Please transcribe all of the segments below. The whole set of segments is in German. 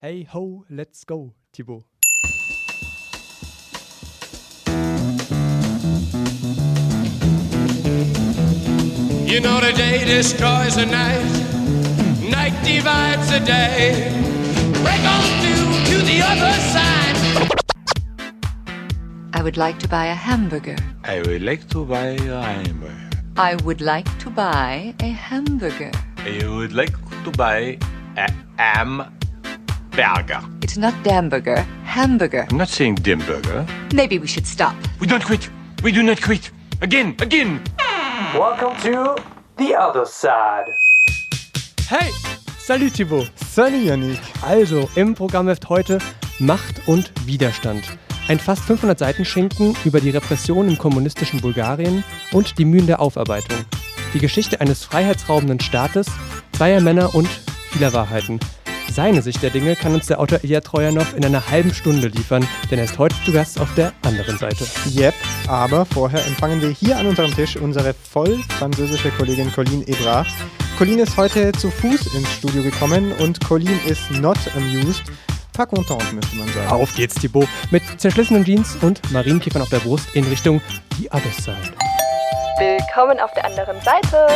Hey ho, let's go, Thibaut. You know the day destroys the night, night divides the day. Break on through to the other side. I would like to buy a hamburger. I would like to buy a hamburger. I would like to buy a hamburger. I would like to buy a hamburger. It's not Damburger, hamburger. I'm not saying Dimburger. Maybe we should stop. We don't quit. We do not quit. Again, again. Welcome to the other side. Hey, salut Thibaut. Salut Yannick. Also, im Programm läuft heute Macht und Widerstand. Ein fast 500 Seiten Schinken über die Repression im kommunistischen Bulgarien und die Mühen der Aufarbeitung. Die Geschichte eines freiheitsraubenden Staates, zweier Männer und vieler Wahrheiten. Seine Sicht der Dinge kann uns der Autor Ilya Trojanow in einer halben Stunde liefern, denn er ist heute zu Gast auf der anderen Seite. Yep, aber vorher empfangen wir hier an unserem Tisch unsere voll französische Kollegin Colline Ebra. Colline ist heute zu Fuß ins Studio gekommen und Colline ist not amused. Pas content, müsste man sagen. Auf geht's, Thibaut, mit zerschlissenen Jeans und Marienkäfern auf der Brust in Richtung die Other Side. Willkommen auf der anderen Seite.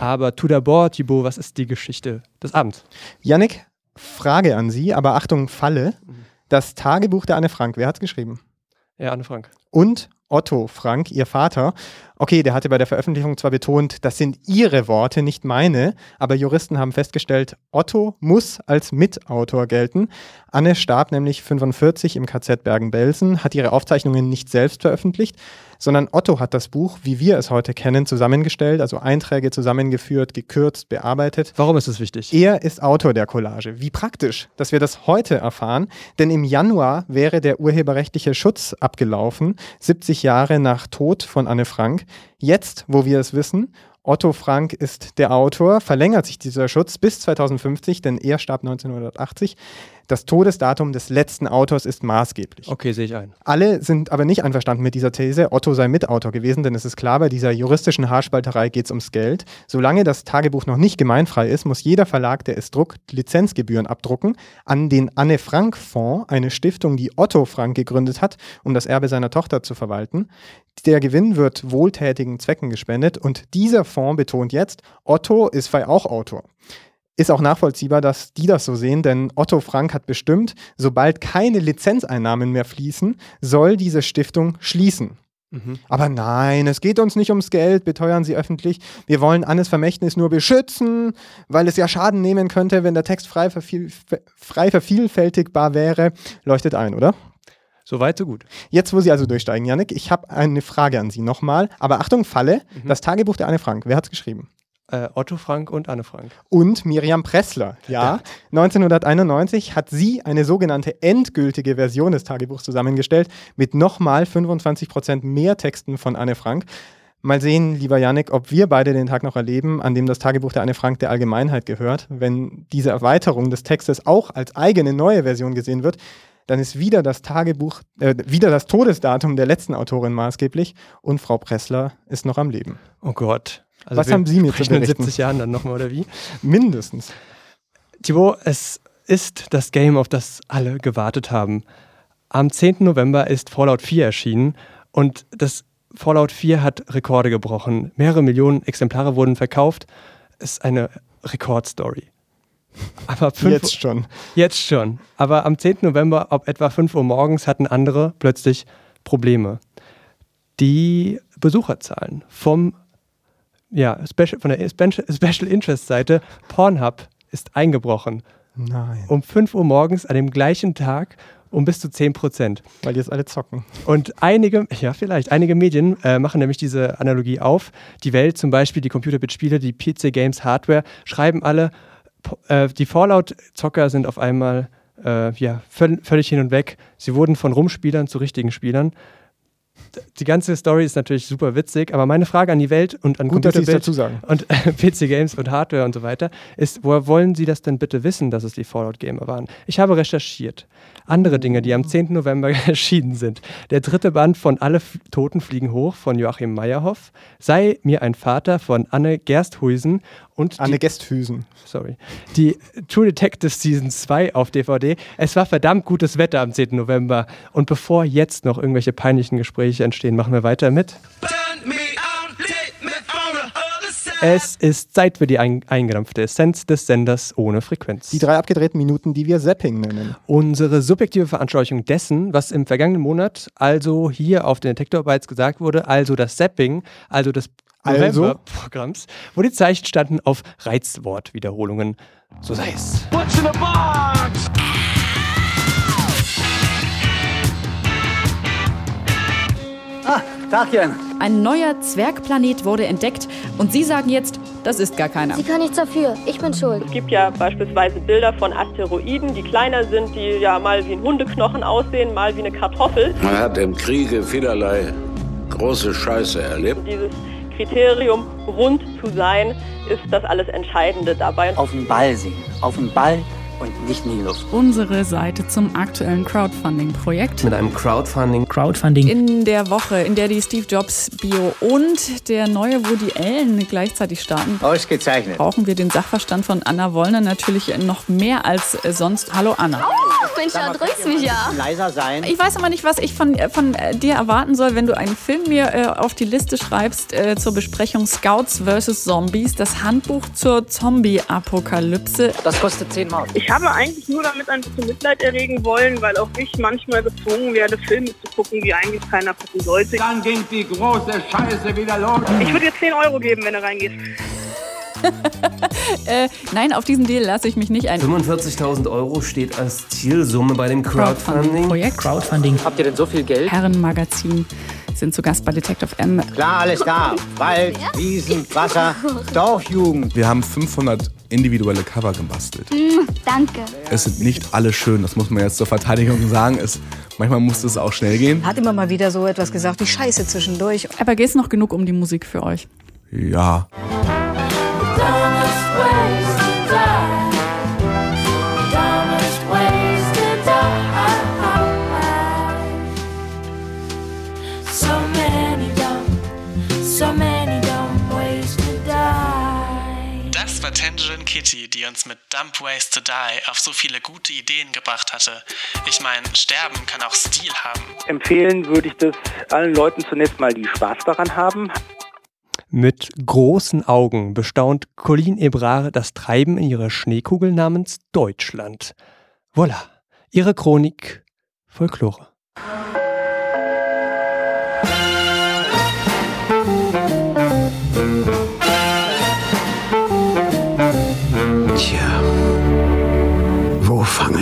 Aber tout d'abord, Thibaut, was ist die Geschichte des Abends? Yannick, Frage an Sie, aber Achtung, Falle. Das Tagebuch der Anne Frank, wer hat's geschrieben? Ja, Anne Frank. Und Otto Frank, ihr Vater. Okay, der hatte bei der Veröffentlichung zwar betont, das sind ihre Worte, nicht meine, aber Juristen haben festgestellt, Otto muss als Mitautor gelten. Anne starb nämlich 45 im KZ Bergen-Belsen, hat ihre Aufzeichnungen nicht selbst veröffentlicht, sondern Otto hat das Buch, wie wir es heute kennen, zusammengestellt, also Einträge zusammengeführt, gekürzt, bearbeitet. Warum ist es wichtig? Er ist Autor der Collage. Wie praktisch, dass wir das heute erfahren, denn im Januar wäre der urheberrechtliche Schutz abgelaufen, 70 Jahre nach Tod von Anne Frank. Jetzt, wo wir es wissen, Otto Frank ist der Autor, verlängert sich dieser Schutz bis 2050, denn er starb 1980. Das Todesdatum des letzten Autors ist maßgeblich. Okay, sehe ich ein. Alle sind aber nicht einverstanden mit dieser These, Otto sei Mitautor gewesen, denn es ist klar, bei dieser juristischen Haarspalterei geht es ums Geld. Solange das Tagebuch noch nicht gemeinfrei ist, muss jeder Verlag, der es druckt, Lizenzgebühren abdrucken an den Anne Frank Fonds, eine Stiftung, die Otto Frank gegründet hat, um das Erbe seiner Tochter zu verwalten. Der Gewinn wird wohltätigen Zwecken gespendet und dieser Fonds betont jetzt, Otto ist frei auch Autor. Ist auch nachvollziehbar, dass die das so sehen, denn Otto Frank hat bestimmt, sobald keine Lizenzeinnahmen mehr fließen, soll diese Stiftung schließen. Aber nein, es geht uns nicht ums Geld, beteuern sie öffentlich. Wir wollen Annes Vermächtnis nur beschützen, weil es ja Schaden nehmen könnte, wenn der Text frei, verviel frei vervielfältigbar wäre. Leuchtet ein, oder? So weit, so gut. Jetzt, wo Sie also durchsteigen, Janik, ich habe eine Frage an Sie nochmal. Aber Achtung, Falle, das Tagebuch der Anne Frank. Wer hat es geschrieben? Äh, Otto Frank und Anne Frank. Und Miriam Pressler. Ja, 1991 hat sie eine sogenannte endgültige Version des Tagebuchs zusammengestellt mit nochmal 25% mehr Texten von Anne Frank. Mal sehen, lieber Janik, ob wir beide den Tag noch erleben, an dem das Tagebuch der Anne Frank der Allgemeinheit gehört. Wenn diese Erweiterung des Textes auch als eigene neue Version gesehen wird, dann ist wieder das Tagebuch, äh, wieder das Todesdatum der letzten Autorin maßgeblich und Frau Pressler ist noch am Leben. Oh Gott. Also Was haben Sie mir zu sprechen in berichten? 70 Jahren dann nochmal, oder wie? Mindestens. Thibaut, es ist das Game, auf das alle gewartet haben. Am 10. November ist Fallout 4 erschienen und das Fallout 4 hat Rekorde gebrochen. Mehrere Millionen Exemplare wurden verkauft. Ist eine Rekordstory. Aber fünf, Jetzt schon. Jetzt schon. Aber am 10. November, ab etwa 5 Uhr morgens, hatten andere plötzlich Probleme. Die Besucherzahlen vom, ja, Special, von der Special Interest Seite Pornhub ist eingebrochen. Nein. Um 5 Uhr morgens an dem gleichen Tag um bis zu 10 Prozent. Weil die jetzt alle zocken. Und einige, ja vielleicht, einige Medien äh, machen nämlich diese Analogie auf. Die Welt zum Beispiel, die Computerbit-Spiele, die PC Games Hardware, schreiben alle, äh, die Fallout-Zocker sind auf einmal äh, ja, völ völlig hin und weg. Sie wurden von Rumspielern zu richtigen Spielern. Die ganze Story ist natürlich super witzig, aber meine Frage an die Welt und an Gut, Computerbild dazu sagen. und PC Games und Hardware und so weiter ist, woher wollen Sie das denn bitte wissen, dass es die Fallout Gamer waren? Ich habe recherchiert. Andere Dinge, die am 10. November erschienen sind. Der dritte Band von Alle F Toten fliegen hoch von Joachim Meyerhoff, Sei mir ein Vater von Anne Gersthuisen und Anne die, Gästhüsen. sorry, die True Detective Season 2 auf DVD. Es war verdammt gutes Wetter am 10. November. Und bevor jetzt noch irgendwelche peinlichen Gespräche entstehen, machen wir weiter mit. Es ist Zeit für die ein eingedampfte Essenz des Senders ohne Frequenz. Die drei abgedrehten Minuten, die wir Zapping nennen. Unsere subjektive Veranschaulichung dessen, was im vergangenen Monat also hier auf den Detektor Bytes gesagt wurde, also das Zapping, also des Also? November-Programms, wo die Zeichen standen auf Reizwortwiederholungen. So sei es. Tagchen. Ein neuer Zwergplanet wurde entdeckt und Sie sagen jetzt, das ist gar keiner. Sie kann nichts dafür. Ich bin schuld. Es gibt ja beispielsweise Bilder von Asteroiden, die kleiner sind, die ja mal wie ein Hundeknochen aussehen, mal wie eine Kartoffel. Man hat im Kriege vielerlei große Scheiße erlebt. Dieses Kriterium, rund zu sein, ist das alles Entscheidende dabei. Auf den Ball sehen. Auf den Ball und nicht in die Luft. Unsere Seite zum aktuellen Crowdfunding-Projekt. Mit einem Crowdfunding. Crowdfunding. In der Woche, in der die Steve Jobs Bio und der neue Woody Allen gleichzeitig starten, Ausgezeichnet. brauchen wir den Sachverstand von Anna Wollner natürlich noch mehr als sonst. Hallo Anna. Mensch, da drückst mich ja. Leiser sein. Ich weiß aber nicht, was ich von, äh, von äh, dir erwarten soll, wenn du einen Film mir äh, auf die Liste schreibst äh, zur Besprechung Scouts vs. Zombies, das Handbuch zur Zombie-Apokalypse. Das kostet 10 Mark. Ich habe eigentlich nur damit ein bisschen Mitleid erregen wollen, weil auch ich manchmal gezwungen werde, Filme zu gucken, die eigentlich keiner gucken sollte. Dann ging die große Scheiße wieder los. Ich würde dir 10 Euro geben, wenn du reingehst. Äh, nein, auf diesen Deal lasse ich mich nicht ein. 45.000 Euro steht als Zielsumme bei dem Crowdfunding. Projekt Crowdfunding. Habt ihr denn so viel Geld? Herrenmagazin sind zu Gast bei Detective M. Klar, alles da. Wald, Wiesen, Wasser, Dorfjugend. Wir haben 500 individuelle Cover gebastelt. Danke. Es sind nicht alle schön, das muss man jetzt zur Verteidigung sagen. Es, manchmal muss es auch schnell gehen. Hat immer mal wieder so etwas gesagt wie Scheiße zwischendurch. Aber geht es noch genug um die Musik für euch? Ja. Kitty, die uns mit Dump Ways to Die auf so viele gute Ideen gebracht hatte. Ich meine, Sterben kann auch Stil haben. Empfehlen würde ich das allen Leuten zunächst mal, die Spaß daran haben. Mit großen Augen bestaunt Colleen Ebrard das Treiben in ihrer Schneekugel namens Deutschland. Voila, ihre Chronik Folklore.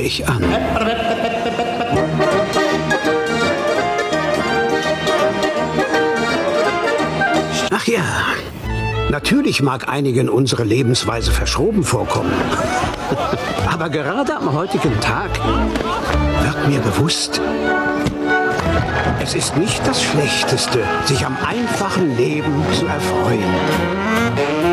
Ich an? Ach ja, natürlich mag einigen unsere Lebensweise verschroben vorkommen. Aber gerade am heutigen Tag wird mir bewusst, es ist nicht das Schlechteste, sich am einfachen Leben zu erfreuen.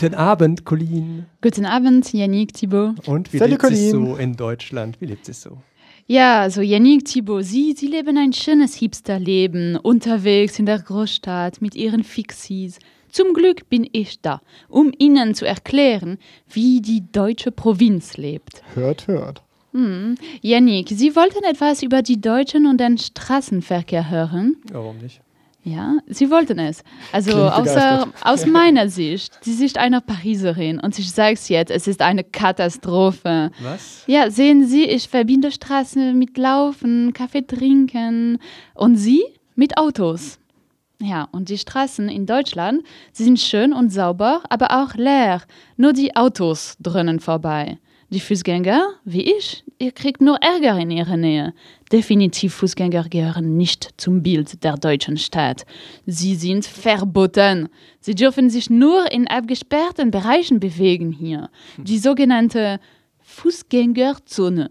Guten Abend, Colleen. Guten Abend, Yannick, Thibaut. Und wie Salut, lebt es Colleen. so in Deutschland? Wie lebt es so? Ja, also Yannick, Thibaut, Sie, Sie leben ein schönes Hipsterleben, unterwegs in der Großstadt mit Ihren Fixies. Zum Glück bin ich da, um Ihnen zu erklären, wie die deutsche Provinz lebt. Hört, hört. Hm. Yannick, Sie wollten etwas über die Deutschen und den Straßenverkehr hören? Warum nicht? Ja, Sie wollten es. Also außer, aus meiner Sicht, die Sicht einer Pariserin, und ich sage es jetzt, es ist eine Katastrophe. Was? Ja, sehen Sie, ich verbinde Straßen mit Laufen, Kaffee trinken und Sie mit Autos. Ja, und die Straßen in Deutschland, sie sind schön und sauber, aber auch leer. Nur die Autos dröhnen vorbei. Die Fußgänger, wie ich, ihr kriegt nur Ärger in ihrer Nähe. Definitiv Fußgänger gehören nicht zum Bild der deutschen Stadt. Sie sind verboten. Sie dürfen sich nur in abgesperrten Bereichen bewegen hier. Die sogenannte Fußgängerzone.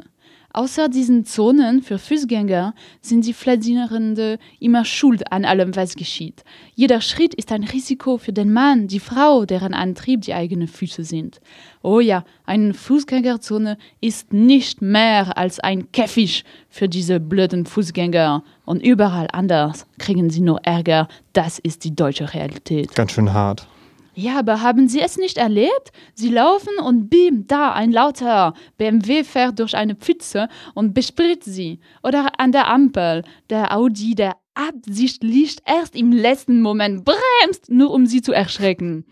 Außer diesen Zonen für Fußgänger sind die Flazinierende immer schuld an allem, was geschieht. Jeder Schritt ist ein Risiko für den Mann, die Frau, deren Antrieb die eigenen Füße sind. Oh ja, eine Fußgängerzone ist nicht mehr als ein Käfig für diese blöden Fußgänger. Und überall anders kriegen sie nur Ärger. Das ist die deutsche Realität. Ganz schön hart. Ja, aber haben Sie es nicht erlebt? Sie laufen und bim, da ein lauter BMW fährt durch eine Pfütze und bespritzt sie. Oder an der Ampel, der Audi, der absichtlich erst im letzten Moment bremst, nur um sie zu erschrecken.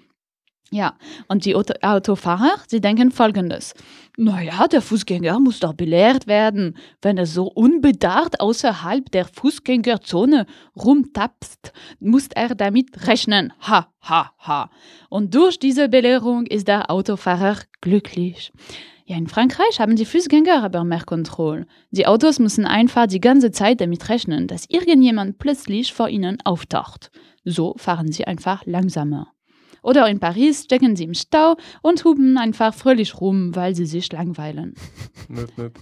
Ja, und die Auto Autofahrer, sie denken folgendes. Naja, der Fußgänger muss doch belehrt werden. Wenn er so unbedacht außerhalb der Fußgängerzone rumtapst, muss er damit rechnen. Ha, ha, ha. Und durch diese Belehrung ist der Autofahrer glücklich. Ja, in Frankreich haben die Fußgänger aber mehr Kontrolle. Die Autos müssen einfach die ganze Zeit damit rechnen, dass irgendjemand plötzlich vor ihnen auftaucht. So fahren sie einfach langsamer. Oder in Paris stecken sie im Stau und hupen einfach fröhlich rum, weil sie sich langweilen. Möp, möp.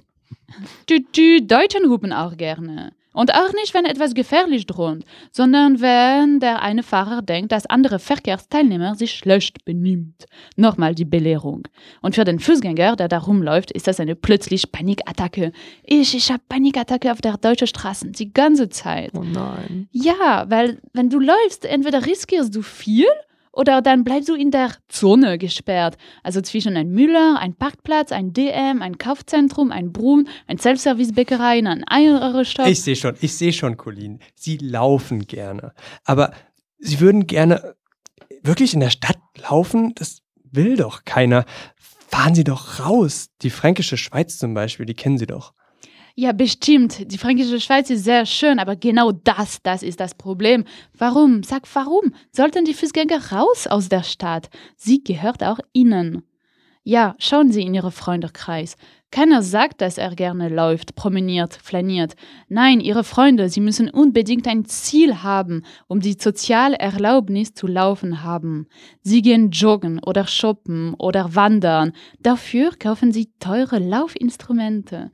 Die, die Deutschen hupen auch gerne. Und auch nicht, wenn etwas gefährlich droht, sondern wenn der eine Fahrer denkt, dass andere Verkehrsteilnehmer sich schlecht benimmt. Nochmal die Belehrung. Und für den Fußgänger, der da rumläuft, ist das eine plötzlich Panikattacke. Ich, ich habe Panikattacke auf der deutschen Straße die ganze Zeit. Oh nein. Ja, weil wenn du läufst, entweder riskierst du viel oder dann bleibst du in der Zone gesperrt. Also zwischen ein Müller, ein Parkplatz, ein DM, ein Kaufzentrum, ein Brunn, ein Self-Service-Bäckerei, ein Eierstopp. Ich sehe schon, ich sehe schon, Colin. Sie laufen gerne. Aber Sie würden gerne wirklich in der Stadt laufen? Das will doch keiner. Fahren Sie doch raus. Die fränkische Schweiz zum Beispiel, die kennen Sie doch. Ja, bestimmt. Die fränkische Schweiz ist sehr schön, aber genau das, das ist das Problem. Warum? Sag warum? Sollten die Fußgänger raus aus der Stadt? Sie gehört auch Ihnen. Ja, schauen Sie in Ihren Freundekreis. Keiner sagt, dass er gerne läuft, promeniert, flaniert. Nein, Ihre Freunde, sie müssen unbedingt ein Ziel haben, um die soziale Erlaubnis zu laufen haben. Sie gehen joggen oder shoppen oder wandern. Dafür kaufen sie teure Laufinstrumente.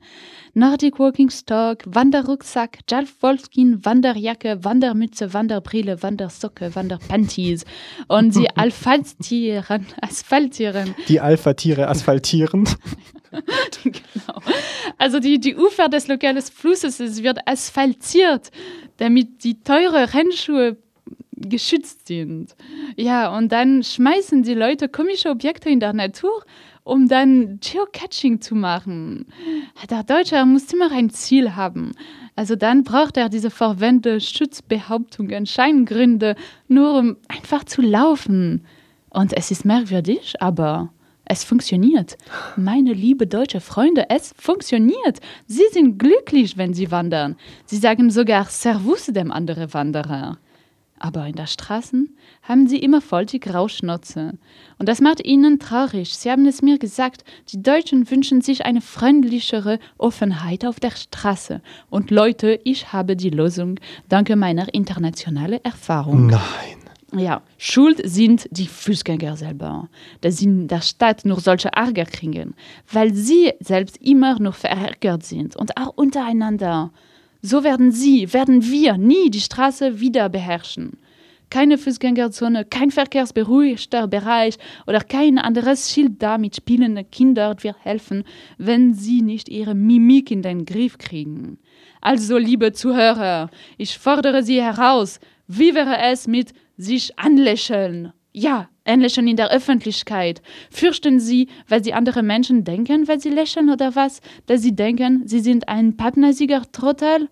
Nordic Walking Stock, Wanderrucksack, Jalf Wolfskin, Wanderjacke, Wandermütze, Wanderbrille, Wandersocke, Wanderpanties. Und sie asphaltieren, asphaltieren. Die Alpha-Tiere asphaltieren. genau. Also die, die Ufer des lokalen Flusses es wird asphaltiert, damit die teure Rennschuhe geschützt sind. Ja, und dann schmeißen die Leute komische Objekte in der Natur, um dann Geocaching zu machen. Der Deutsche muss immer ein Ziel haben. Also dann braucht er diese verwendete Schutzbehauptungen, Scheingründe, nur um einfach zu laufen. Und es ist merkwürdig, aber es funktioniert. Meine liebe deutsche Freunde, es funktioniert. Sie sind glücklich, wenn sie wandern. Sie sagen sogar Servus dem anderen Wanderer. Aber in der Straße haben sie immer voll die Grauschnauze. Und das macht ihnen traurig. Sie haben es mir gesagt, die Deutschen wünschen sich eine freundlichere Offenheit auf der Straße. Und Leute, ich habe die Lösung dank meiner internationalen Erfahrung. Nein. Ja, schuld sind die Fußgänger selber, dass sie in der Stadt nur solche Ärger kriegen, weil sie selbst immer nur verärgert sind und auch untereinander. So werden sie, werden wir nie die Straße wieder beherrschen. Keine Fußgängerzone, kein verkehrsberuhigter Bereich oder kein anderes Schild da mit spielenden Kindern wird helfen, wenn sie nicht ihre Mimik in den Griff kriegen. Also, liebe Zuhörer, ich fordere Sie heraus, wie wäre es mit sich anlächeln? Ja, anlächeln in der Öffentlichkeit. Fürchten Sie, weil Sie andere Menschen denken, weil Sie lächeln oder was? Dass Sie denken, Sie sind ein pappnasiger Trottel?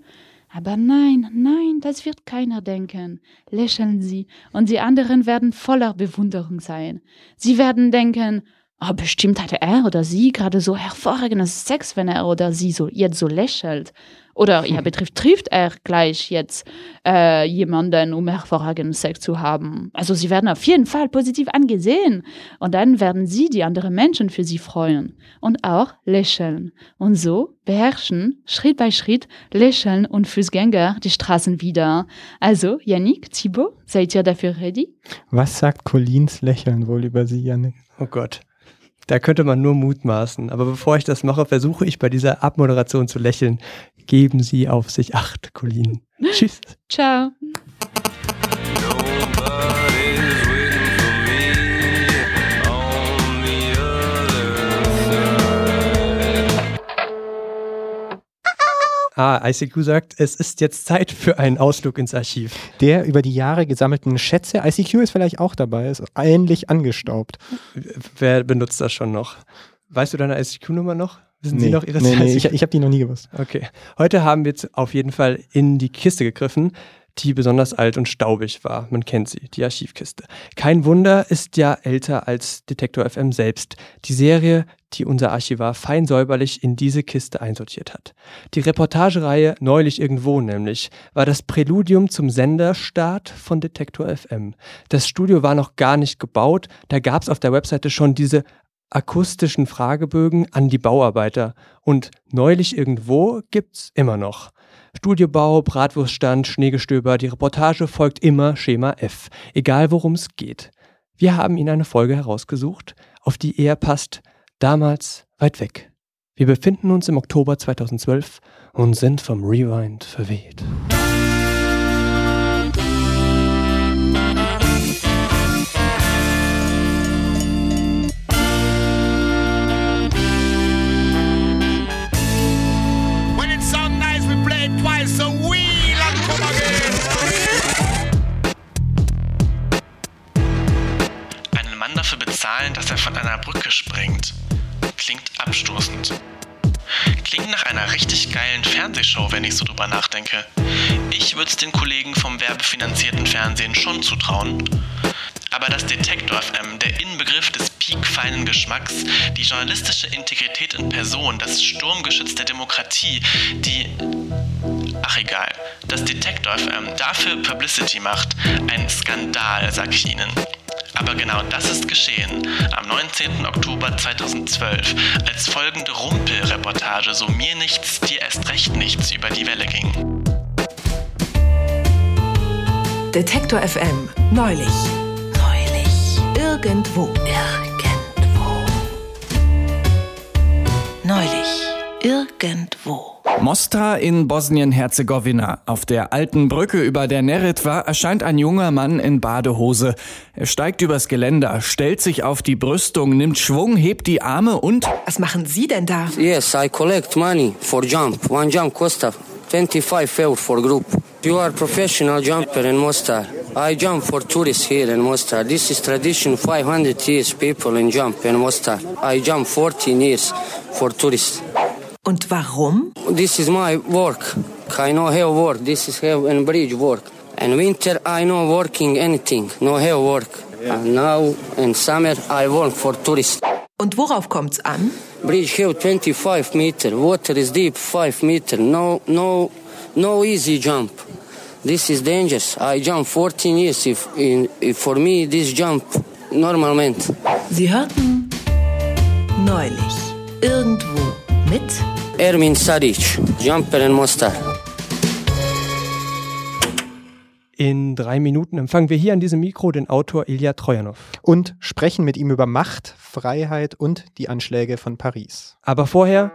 Aber nein, nein, das wird keiner denken. Lächeln Sie, und die anderen werden voller Bewunderung sein. Sie werden denken, oh, bestimmt hatte er oder sie gerade so hervorragendes Sex, wenn er oder sie so jetzt so lächelt. Oder ja, betrifft, trifft er gleich jetzt äh, jemanden, um hervorragenden Sex zu haben. Also sie werden auf jeden Fall positiv angesehen. Und dann werden sie die anderen Menschen für sie freuen. Und auch lächeln. Und so beherrschen, Schritt bei Schritt, lächeln und Fußgänger die Straßen wieder. Also, Yannick, Thibaut, seid ihr dafür ready? Was sagt Colins Lächeln wohl über Sie, Janik? Oh Gott. Da könnte man nur mutmaßen. Aber bevor ich das mache, versuche ich bei dieser Abmoderation zu lächeln. Geben Sie auf sich Acht, Colin. Tschüss. Ciao. ICQ sagt, es ist jetzt Zeit für einen Ausflug ins Archiv. Der über die Jahre gesammelten Schätze, ICQ ist vielleicht auch dabei, ist ähnlich angestaubt. Wer benutzt das schon noch? Weißt du deine ICQ-Nummer noch? Wissen Sie Nee, noch Ihre nee, nee, ich, ich habe die noch nie gewusst. Okay. Heute haben wir jetzt auf jeden Fall in die Kiste gegriffen, die besonders alt und staubig war. Man kennt sie, die Archivkiste. Kein Wunder, ist ja älter als Detektor FM selbst. Die Serie, die unser Archivar fein säuberlich in diese Kiste einsortiert hat. Die Reportagereihe Neulich irgendwo nämlich war das Präludium zum Senderstart von Detektor FM. Das Studio war noch gar nicht gebaut, da gab es auf der Webseite schon diese akustischen Fragebögen an die Bauarbeiter. Und neulich irgendwo gibt's immer noch. Studiobau, Bratwurststand, Schneegestöber, die Reportage folgt immer Schema F, egal worum es geht. Wir haben Ihnen eine Folge herausgesucht, auf die er passt, damals weit weg. Wir befinden uns im Oktober 2012 und sind vom Rewind verweht. Springt. Klingt abstoßend. Klingt nach einer richtig geilen Fernsehshow, wenn ich so drüber nachdenke. Ich würde es den Kollegen vom werbefinanzierten Fernsehen schon zutrauen. Aber das Detektor FM, der Inbegriff des piekfeinen Geschmacks, die journalistische Integrität in Person, das Sturmgeschütz der Demokratie, die Ach egal. Das Detektor FM dafür Publicity macht. Ein Skandal, sag ich Ihnen. Aber genau das ist geschehen am 19. Oktober 2012, als folgende Rumpelreportage So mir nichts, dir erst recht nichts über die Welle ging. Detektor FM. Neulich. Neulich. Irgendwo. Irgendwo. Neulich. Irgendwo. Mostar in Bosnien-Herzegowina. Auf der alten Brücke über der Neretva erscheint ein junger Mann in Badehose. Er steigt übers Geländer, stellt sich auf die Brüstung, nimmt Schwung, hebt die Arme und... Was machen Sie denn da? Yes, I collect money for jump. One jump costa 25 euro for group. You are professional jumper in Mostar. I jump for tourists here in Mostar. This is tradition 500 years people in jump in Mostar. I jump 14 years for tourists. Und warum? This is my work. I know how work. This is how in bridge work. In winter I know working anything. No how work. And now in summer I work for tourists. Und worauf kommt's an? Bridge have 25 meter. Water is deep 5 meter. No, no, no easy jump. This is dangerous. I jump 14 years. If, in, if for me this jump normalmente. Sie hörten neulich irgendwo mit Ermin Saric, jumper in Mostar. In drei Minuten empfangen wir hier an diesem Mikro den Autor Ilya Trojanow. Und sprechen mit ihm über Macht, Freiheit und die Anschläge von Paris. Aber vorher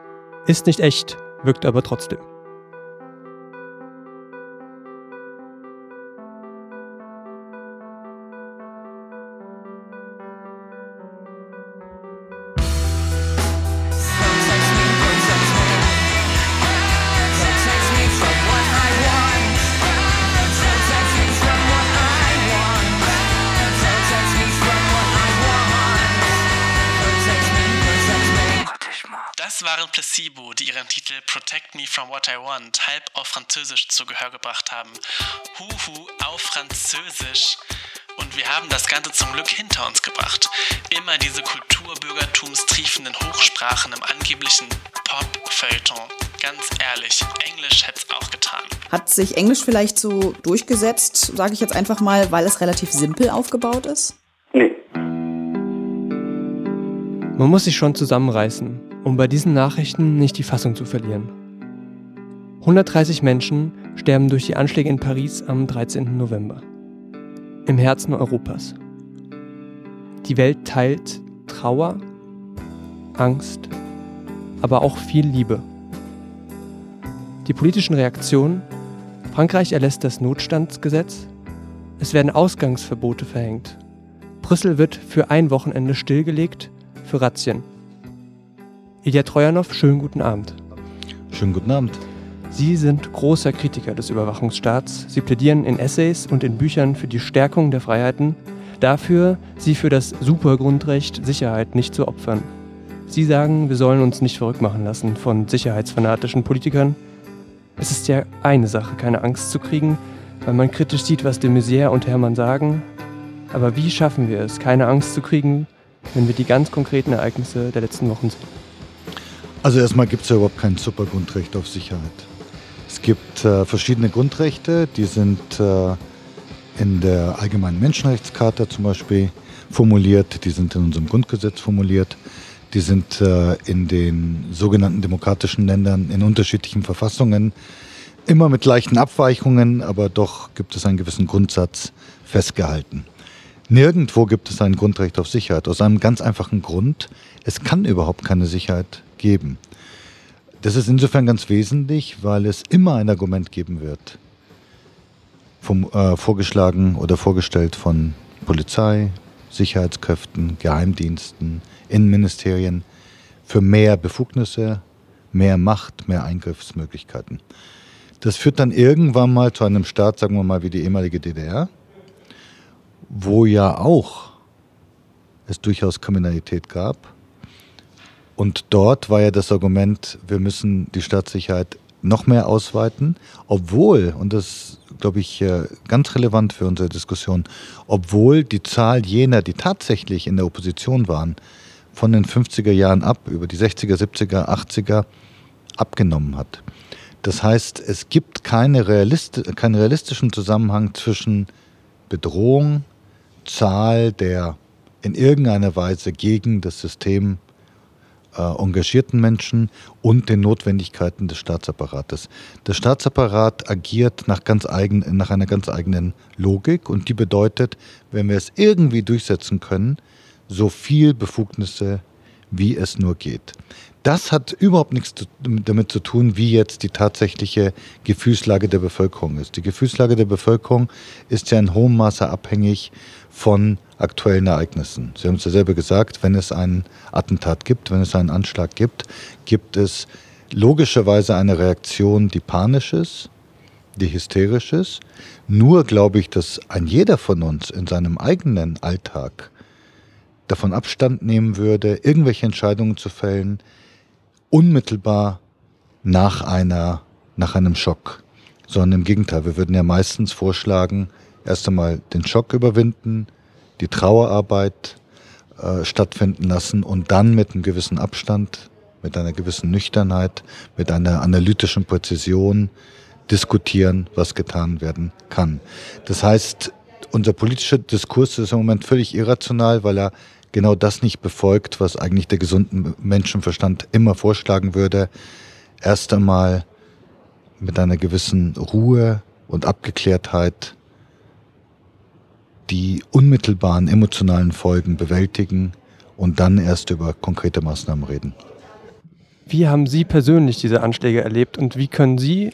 ist nicht echt, wirkt aber trotzdem. Placebo, die ihren Titel Protect Me From What I Want halb auf Französisch zu Gehör gebracht haben. Huhu auf Französisch. Und wir haben das Ganze zum Glück hinter uns gebracht. Immer diese kulturbürgertumstriefenden Hochsprachen im angeblichen Pop-Feuilleton. Ganz ehrlich, Englisch hätte es auch getan. Hat sich Englisch vielleicht so durchgesetzt, sage ich jetzt einfach mal, weil es relativ simpel aufgebaut ist? Man muss sich schon zusammenreißen, um bei diesen Nachrichten nicht die Fassung zu verlieren. 130 Menschen sterben durch die Anschläge in Paris am 13. November. Im Herzen Europas. Die Welt teilt Trauer Angst, aber auch viel Liebe. Die politischen Reaktionen. Frankreich erlässt das Notstandsgesetz. Es werden Ausgangsverbote verhängt. Brüssel wird für ein Wochenende stillgelegt für Razzien. Ilya Trojanow, schönen guten Abend. Schönen guten Abend. Sie sind großer Kritiker des Überwachungsstaats. Sie plädieren in Essays und in Büchern für die Stärkung der Freiheiten, dafür, sie für das Supergrundrecht Sicherheit nicht zu opfern. Sie sagen, wir sollen uns nicht verrückt machen lassen von sicherheitsfanatischen Politikern. Es ist ja eine Sache, keine Angst zu kriegen, weil man kritisch sieht, was de Maizière und Hermann sagen. Aber wie schaffen wir es, keine Angst zu kriegen, wenn wir die ganz konkreten Ereignisse der letzten Wochen sehen? Also erstmal gibt es ja überhaupt kein Supergrundrecht auf Sicherheit. Es gibt äh, verschiedene Grundrechte, die sind äh, in der Allgemeinen Menschenrechtscharta zum Beispiel formuliert, die sind in unserem Grundgesetz formuliert, die sind äh, in den sogenannten demokratischen Ländern in unterschiedlichen Verfassungen, immer mit leichten Abweichungen, aber doch gibt es einen gewissen Grundsatz festgehalten. Nirgendwo gibt es ein Grundrecht auf Sicherheit, aus einem ganz einfachen Grund, es kann überhaupt keine Sicherheit geben. Das ist insofern ganz wesentlich, weil es immer ein Argument geben wird, vom, äh, vorgeschlagen oder vorgestellt von Polizei, Sicherheitskräften, Geheimdiensten, Innenministerien für mehr Befugnisse, mehr Macht, mehr Eingriffsmöglichkeiten. Das führt dann irgendwann mal zu einem Staat, sagen wir mal wie die ehemalige DDR, wo ja auch es durchaus Kriminalität gab, und dort war ja das Argument, wir müssen die Staatssicherheit noch mehr ausweiten, obwohl, und das glaube ich äh, ganz relevant für unsere Diskussion, obwohl die Zahl jener, die tatsächlich in der Opposition waren, von den 50er Jahren ab, über die 60er, 70er, 80er abgenommen hat. Das heißt, es gibt keine Realist keinen realistischen Zusammenhang zwischen Bedrohung, Zahl der in irgendeiner Weise gegen das System engagierten Menschen und den Notwendigkeiten des Staatsapparates. Der Staatsapparat agiert nach, ganz eigen, nach einer ganz eigenen Logik und die bedeutet, wenn wir es irgendwie durchsetzen können, so viel Befugnisse, wie es nur geht. Das hat überhaupt nichts damit zu tun, wie jetzt die tatsächliche Gefühlslage der Bevölkerung ist. Die Gefühlslage der Bevölkerung ist ja in hohem Maße abhängig von aktuellen Ereignissen. Sie haben es ja selber gesagt, wenn es ein Attentat gibt, wenn es einen Anschlag gibt, gibt es logischerweise eine Reaktion, die panisch ist, die hysterisch ist. Nur glaube ich, dass ein jeder von uns in seinem eigenen Alltag davon Abstand nehmen würde, irgendwelche Entscheidungen zu fällen, unmittelbar nach einer, nach einem Schock. Sondern im Gegenteil, wir würden ja meistens vorschlagen, erst einmal den Schock überwinden, die Trauerarbeit äh, stattfinden lassen und dann mit einem gewissen Abstand, mit einer gewissen Nüchternheit, mit einer analytischen Präzision diskutieren, was getan werden kann. Das heißt, unser politischer Diskurs ist im Moment völlig irrational, weil er genau das nicht befolgt, was eigentlich der gesunde Menschenverstand immer vorschlagen würde. Erst einmal mit einer gewissen Ruhe und Abgeklärtheit die unmittelbaren emotionalen Folgen bewältigen und dann erst über konkrete Maßnahmen reden. Wie haben Sie persönlich diese Anschläge erlebt und wie können Sie,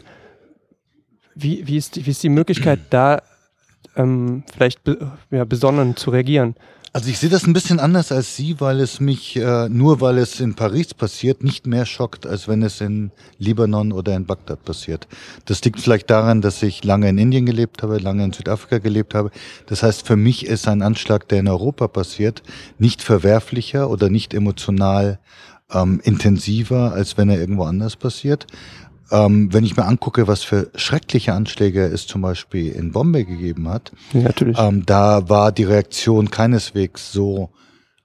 wie, wie, ist, die, wie ist die Möglichkeit da, ähm, vielleicht be, ja, besonnen zu reagieren? Also ich sehe das ein bisschen anders als Sie, weil es mich, äh, nur weil es in Paris passiert, nicht mehr schockt, als wenn es in Libanon oder in Bagdad passiert. Das liegt vielleicht daran, dass ich lange in Indien gelebt habe, lange in Südafrika gelebt habe. Das heißt, für mich ist ein Anschlag, der in Europa passiert, nicht verwerflicher oder nicht emotional ähm, intensiver, als wenn er irgendwo anders passiert. Ähm, wenn ich mir angucke, was für schreckliche Anschläge es zum Beispiel in Bombay gegeben hat, ja, natürlich. Ähm, da war die Reaktion keineswegs so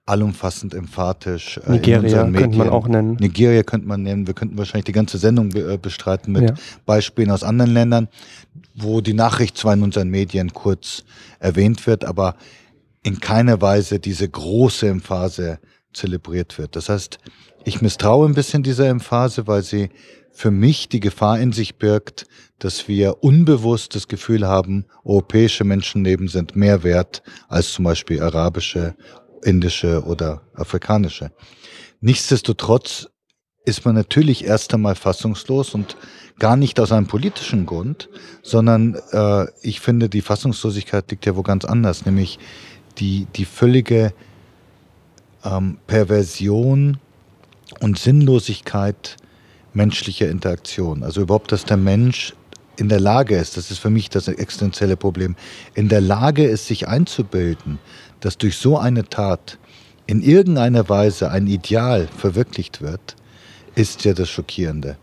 allumfassend emphatisch. Äh, Nigeria könnte man auch nennen. Nigeria könnte man nennen. Wir könnten wahrscheinlich die ganze Sendung be äh, bestreiten mit ja. Beispielen aus anderen Ländern, wo die Nachricht zwar in unseren Medien kurz erwähnt wird, aber in keiner Weise diese große Emphase zelebriert wird. Das heißt, ich misstraue ein bisschen dieser Emphase, weil sie für mich die Gefahr in sich birgt, dass wir unbewusst das Gefühl haben, europäische Menschenleben sind mehr wert als zum Beispiel arabische, indische oder afrikanische. Nichtsdestotrotz ist man natürlich erst einmal fassungslos und gar nicht aus einem politischen Grund, sondern äh, ich finde, die Fassungslosigkeit liegt ja wo ganz anders, nämlich die, die völlige ähm, Perversion und Sinnlosigkeit menschlicher Interaktion. Also überhaupt, dass der Mensch in der Lage ist, das ist für mich das existenzielle Problem, in der Lage ist, sich einzubilden, dass durch so eine Tat in irgendeiner Weise ein Ideal verwirklicht wird, ist ja das Schockierende.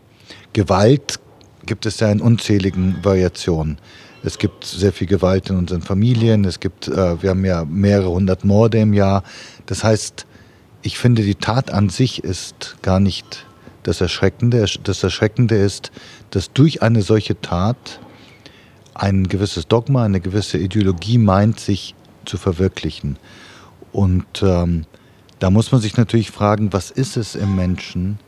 Gewalt gibt es ja in unzähligen Variationen. Es gibt sehr viel Gewalt in unseren Familien. Es gibt, äh, wir haben ja mehrere hundert Morde im Jahr. Das heißt, ich finde, die Tat an sich ist gar nicht das Erschreckende. Das Erschreckende ist, dass durch eine solche Tat ein gewisses Dogma, eine gewisse Ideologie meint, sich zu verwirklichen. Und ähm, da muss man sich natürlich fragen, was ist es im Menschen,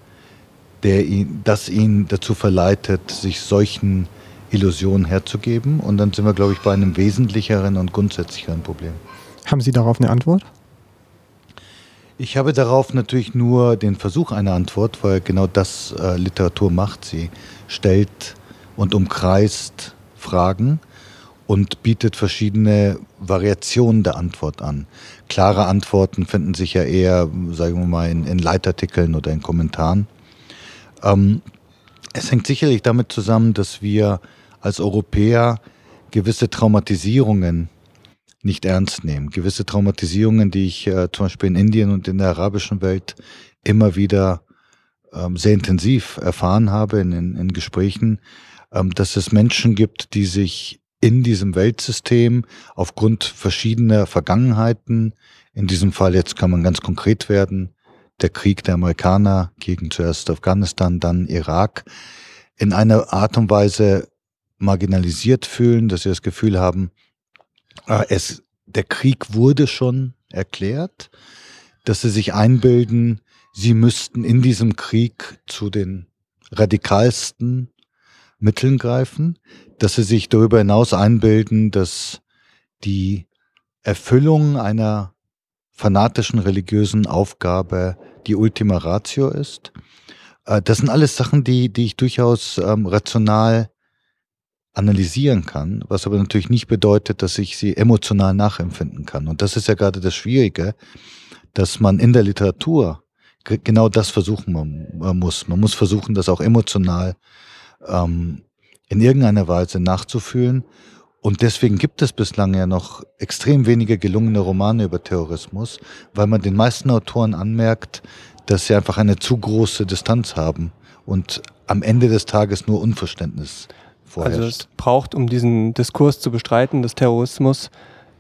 der ihn, das ihn dazu verleitet, sich solchen Illusionen herzugeben? Und dann sind wir, glaube ich, bei einem wesentlicheren und grundsätzlicheren Problem. Haben Sie darauf eine Antwort? Ich habe darauf natürlich nur den Versuch einer Antwort, weil genau das äh, Literatur macht. Sie stellt und umkreist Fragen und bietet verschiedene Variationen der Antwort an. Klare Antworten finden sich ja eher, sagen wir mal, in, in Leitartikeln oder in Kommentaren. Ähm, es hängt sicherlich damit zusammen, dass wir als Europäer gewisse Traumatisierungen nicht ernst nehmen. Gewisse Traumatisierungen, die ich äh, zum Beispiel in Indien und in der arabischen Welt immer wieder ähm, sehr intensiv erfahren habe in, in, in Gesprächen, ähm, dass es Menschen gibt, die sich in diesem Weltsystem aufgrund verschiedener Vergangenheiten, in diesem Fall jetzt kann man ganz konkret werden, der Krieg der Amerikaner gegen zuerst Afghanistan, dann Irak, in einer Art und Weise marginalisiert fühlen, dass sie das Gefühl haben, es, der Krieg wurde schon erklärt, dass sie sich einbilden, sie müssten in diesem Krieg zu den radikalsten Mitteln greifen, dass sie sich darüber hinaus einbilden, dass die Erfüllung einer fanatischen religiösen Aufgabe die Ultima Ratio ist. Äh, das sind alles Sachen, die, die ich durchaus ähm, rational analysieren kann, was aber natürlich nicht bedeutet, dass ich sie emotional nachempfinden kann. Und das ist ja gerade das Schwierige, dass man in der Literatur genau das versuchen muss. Man muss versuchen, das auch emotional ähm, in irgendeiner Weise nachzufühlen. Und deswegen gibt es bislang ja noch extrem wenige gelungene Romane über Terrorismus, weil man den meisten Autoren anmerkt, dass sie einfach eine zu große Distanz haben und am Ende des Tages nur Unverständnis vorherrscht. Also es braucht, um diesen Diskurs zu bestreiten, des Terrorismus,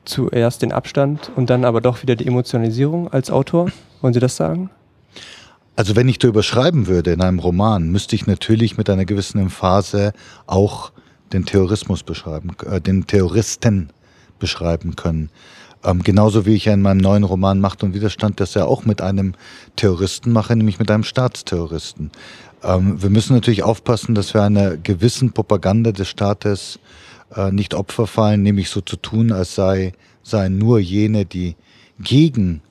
zuerst den Abstand und dann aber doch wieder die Emotionalisierung als Autor. Wollen Sie das sagen? Also wenn ich darüber schreiben würde in einem Roman, müsste ich natürlich mit einer gewissen Emphase auch den Terrorismus beschreiben, äh, den Terroristen beschreiben können. Ähm, genauso wie ich ja in meinem neuen Roman Macht und Widerstand das ja auch mit einem Terroristen mache, nämlich mit einem Staatsterroristen. Ähm, wir müssen natürlich aufpassen, dass wir einer gewissen Propaganda des Staates äh, nicht Opfer fallen, nämlich so zu tun, als sei, seien nur jene, die gegen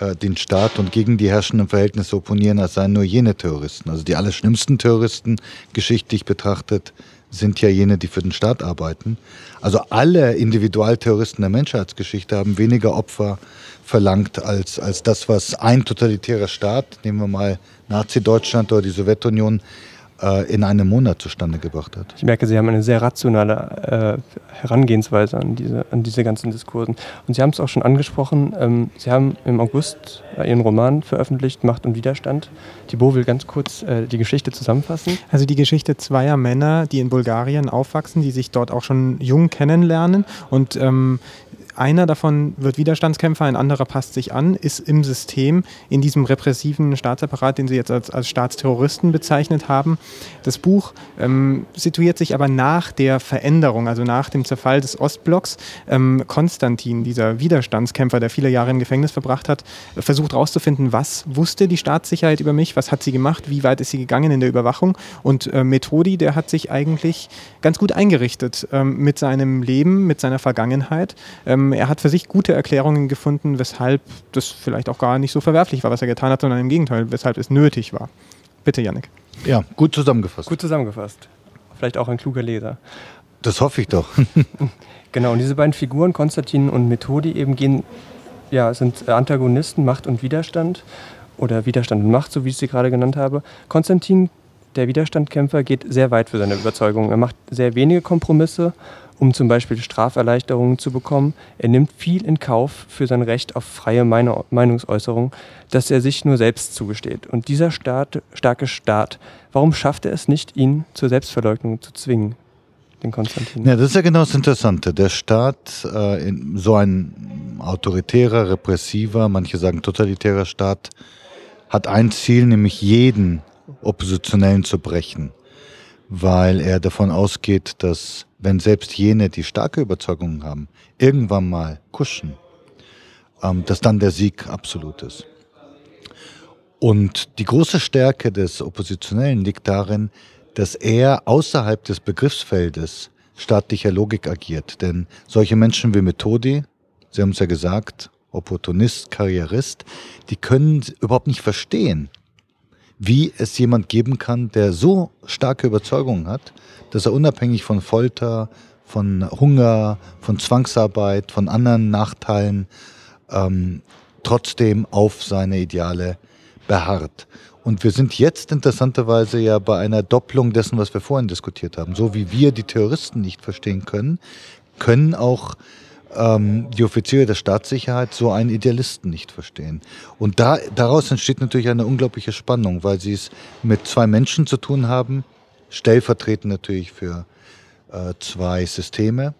äh, den Staat und gegen die herrschenden Verhältnisse opponieren, als seien nur jene Terroristen. Also die allerschlimmsten Terroristen, geschichtlich betrachtet, sind ja jene, die für den Staat arbeiten. Also alle Individualterroristen der Menschheitsgeschichte haben weniger Opfer verlangt als, als das, was ein totalitärer Staat, nehmen wir mal Nazi-Deutschland oder die Sowjetunion, äh, in einem Monat zustande gebracht hat. Ich merke, Sie haben eine sehr rationale äh, Herangehensweise an diese, an diese ganzen Diskursen. Und Sie haben es auch schon angesprochen, ähm, Sie haben im August äh, Ihren Roman veröffentlicht, Macht und Widerstand. Thibaut will ganz kurz äh, die Geschichte zusammenfassen. Also die Geschichte zweier Männer, die in Bulgarien aufwachsen, die sich dort auch schon jung kennenlernen und ähm, einer davon wird Widerstandskämpfer, ein anderer passt sich an, ist im System, in diesem repressiven Staatsapparat, den Sie jetzt als, als Staatsterroristen bezeichnet haben. Das Buch ähm, situiert sich aber nach der Veränderung, also nach dem Zerfall des Ostblocks. Ähm, Konstantin, dieser Widerstandskämpfer, der viele Jahre im Gefängnis verbracht hat, versucht herauszufinden, was wusste die Staatssicherheit über mich, was hat sie gemacht, wie weit ist sie gegangen in der Überwachung. Und äh, Methodi, der hat sich eigentlich ganz gut eingerichtet ähm, mit seinem Leben, mit seiner Vergangenheit. Ähm, ähm, er hat für sich gute Erklärungen gefunden, weshalb das vielleicht auch gar nicht so verwerflich war, was er getan hat, sondern im Gegenteil, weshalb es nötig war. Bitte, Yannick. Ja, gut zusammengefasst. Gut zusammengefasst. Vielleicht auch ein kluger Leser. Das hoffe ich doch. Genau, und diese beiden Figuren, Konstantin und Methodi, eben gehen, ja, sind Antagonisten, Macht und Widerstand oder Widerstand und Macht, so wie ich sie gerade genannt habe. Konstantin, der Widerstandkämpfer, geht sehr weit für seine Überzeugung. Er macht sehr wenige Kompromisse, um zum Beispiel Straferleichterungen zu bekommen. Er nimmt viel in Kauf für sein Recht auf freie Meinungsäußerung, das er sich nur selbst zugesteht. Und dieser Staat, starke Staat, warum schafft er es nicht, ihn zur Selbstverleugnung zu zwingen? Den Konstantin. Ja, das ist ja genau das Interessante. Der Staat, äh, so ein autoritärer, repressiver, manche sagen totalitärer Staat, hat ein Ziel, nämlich jeden Oppositionellen zu brechen, weil er davon ausgeht, dass wenn selbst jene, die starke Überzeugungen haben, irgendwann mal kuschen, ähm, dass dann der Sieg absolut ist. Und die große Stärke des Oppositionellen liegt darin, dass er außerhalb des Begriffsfeldes staatlicher Logik agiert. Denn solche Menschen wie Methodi, Sie haben es ja gesagt, Opportunist, Karrierist, die können überhaupt nicht verstehen, wie es jemand geben kann, der so starke Überzeugungen hat, dass er unabhängig von Folter, von Hunger, von Zwangsarbeit, von anderen Nachteilen ähm, trotzdem auf seine Ideale beharrt. Und wir sind jetzt interessanterweise ja bei einer Doppelung dessen, was wir vorhin diskutiert haben. So wie wir die Terroristen nicht verstehen können, können auch ähm, die Offiziere der Staatssicherheit so einen Idealisten nicht verstehen. Und da, daraus entsteht natürlich eine unglaubliche Spannung, weil sie es mit zwei Menschen zu tun haben, stellvertretend natürlich für äh, zwei Systeme,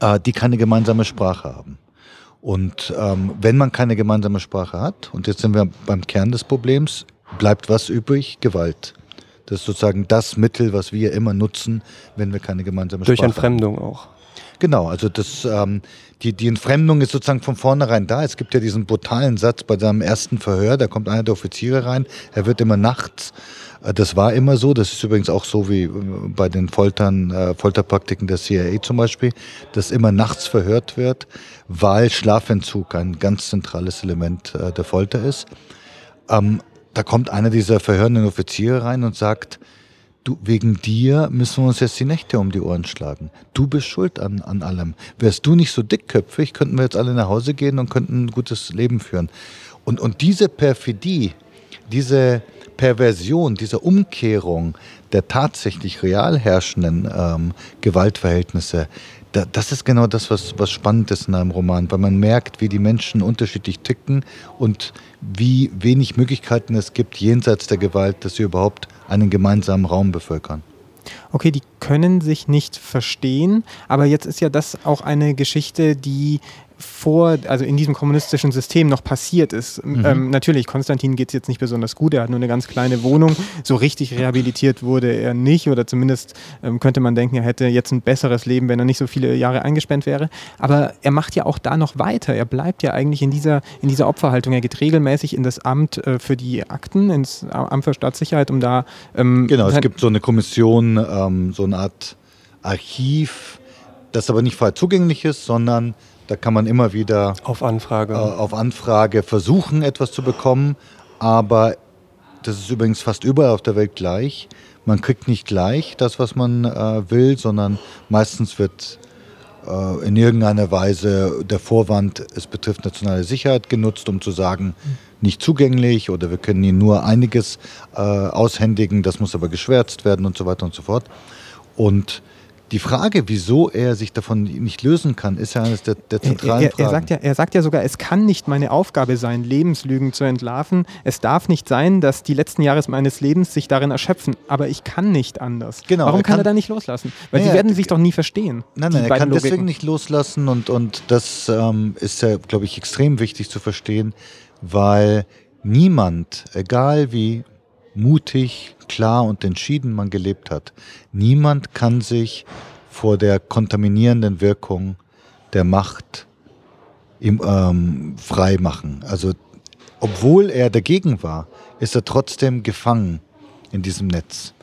äh, die keine gemeinsame Sprache haben. Und ähm, wenn man keine gemeinsame Sprache hat, und jetzt sind wir beim Kern des Problems, bleibt was übrig? Gewalt. Das ist sozusagen das Mittel, was wir immer nutzen, wenn wir keine gemeinsame Durch Sprache haben. Entfremdung auch. Genau, also das, ähm, die, die Entfremdung ist sozusagen von vornherein da. Es gibt ja diesen brutalen Satz bei seinem ersten Verhör, da kommt einer der Offiziere rein, er wird immer nachts, äh, das war immer so, das ist übrigens auch so wie äh, bei den Foltern, äh, Folterpraktiken der CIA zum Beispiel, dass immer nachts verhört wird, weil Schlafentzug ein ganz zentrales Element äh, der Folter ist. Ähm, da kommt einer dieser verhörenden Offiziere rein und sagt, du, wegen dir müssen wir uns jetzt die Nächte um die Ohren schlagen. Du bist schuld an, an allem. Wärst du nicht so dickköpfig, könnten wir jetzt alle nach Hause gehen und könnten ein gutes Leben führen. Und, und diese Perfidie, diese Perversion, diese Umkehrung der tatsächlich real herrschenden ähm, Gewaltverhältnisse, da, das ist genau das, was, was spannend ist in einem Roman, weil man merkt, wie die Menschen unterschiedlich ticken und wie wenig Möglichkeiten es gibt, jenseits der Gewalt, dass sie überhaupt einen gemeinsamen Raum bevölkern. Okay, die können sich nicht verstehen, aber jetzt ist ja das auch eine Geschichte, die vor, also in diesem kommunistischen System noch passiert ist. Mhm. Ähm, natürlich, Konstantin geht es jetzt nicht besonders gut, er hat nur eine ganz kleine Wohnung. So richtig rehabilitiert wurde er nicht oder zumindest ähm, könnte man denken, er hätte jetzt ein besseres Leben, wenn er nicht so viele Jahre eingesperrt wäre. Aber er macht ja auch da noch weiter. Er bleibt ja eigentlich in dieser, in dieser Opferhaltung. Er geht regelmäßig in das Amt äh, für die Akten, ins Amt für Staatssicherheit, um da. Ähm, Genau, es gibt so eine Kommission, ähm, so eine Art Archiv, das aber nicht frei zugänglich ist, sondern da kann man immer wieder auf Anfrage, äh, auf Anfrage versuchen, etwas zu bekommen. Aber das ist übrigens fast überall auf der Welt gleich. Man kriegt nicht gleich das, was man äh, will, sondern meistens wird in irgendeiner Weise der Vorwand, es betrifft nationale Sicherheit genutzt, um zu sagen, nicht zugänglich oder wir können Ihnen nur einiges äh, aushändigen, das muss aber geschwärzt werden und so weiter und so fort. Und die Frage, wieso er sich davon nicht lösen kann, ist ja eines der, der zentralen er, er, Fragen. er, sagt ja, er sagt ja sogar, es kann nicht meine Aufgabe sein, Lebenslügen zu entlarven. Es darf nicht sein, dass die letzten Jahre meines Lebens sich darin erschöpfen. Aber ich kann nicht anders. Genau, Warum er kann, kann- er da nicht loslassen? Weil Naja, sie werden sich doch nie verstehen. Nein, die nein, er kann deswegen Logiken. nicht loslassen und, und das ähm, ist ja, glaube ich, extrem wichtig zu verstehen, weil niemand, egal wie mutig, klar und entschieden man gelebt hat, niemand kann sich vor der kontaminierenden Wirkung der Macht im, ähm, frei machen. Also obwohl er dagegen war, ist er trotzdem gefangen in diesem Netz.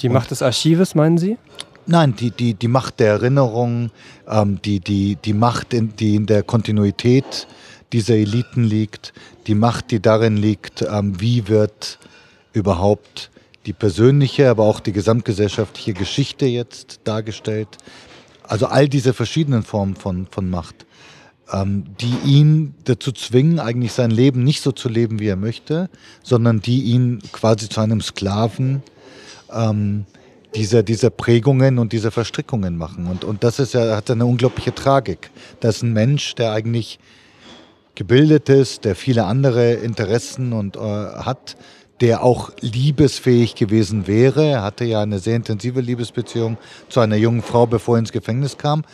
Die Macht des Archives, meinen Sie? Nein, die, die, die Macht der Erinnerung, ähm, die, die, die Macht, in, die in der Kontinuität dieser Eliten liegt, die Macht, die darin liegt, ähm, wie wird überhaupt die persönliche, aber auch die gesamtgesellschaftliche Geschichte jetzt dargestellt. Also all diese verschiedenen Formen von, von Macht, ähm, die ihn dazu zwingen, eigentlich sein Leben nicht so zu leben, wie er möchte, sondern die ihn quasi zu einem Sklaven ähm, dieser, dieser Prägungen und dieser Verstrickungen machen. Und, und das ist ja, hat eine unglaubliche Tragik. Das ist ein Mensch, der eigentlich gebildet ist, der viele andere Interessen und, äh, hat, der auch liebesfähig gewesen wäre. Er hatte ja eine sehr intensive Liebesbeziehung zu einer jungen Frau, bevor er ins Gefängnis kam.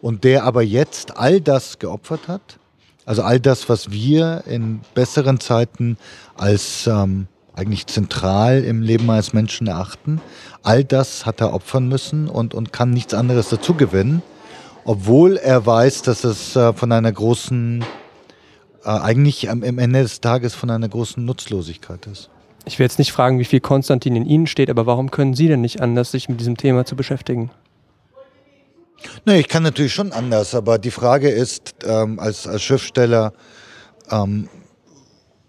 Und der aber jetzt all das geopfert hat. Also all das, was wir in besseren Zeiten als ähm, eigentlich zentral im Leben eines Menschen erachten. All das hat er opfern müssen und, und kann nichts anderes dazu gewinnen, obwohl er weiß, dass es äh, von einer großen, äh, eigentlich am, am Ende des Tages von einer großen Nutzlosigkeit ist. Ich will jetzt nicht fragen, wie viel Konstantin in Ihnen steht, aber warum können Sie denn nicht anders, sich mit diesem Thema zu beschäftigen? Nee, ich kann natürlich schon anders, aber die Frage ist, ähm, als, als Schriftsteller, ähm,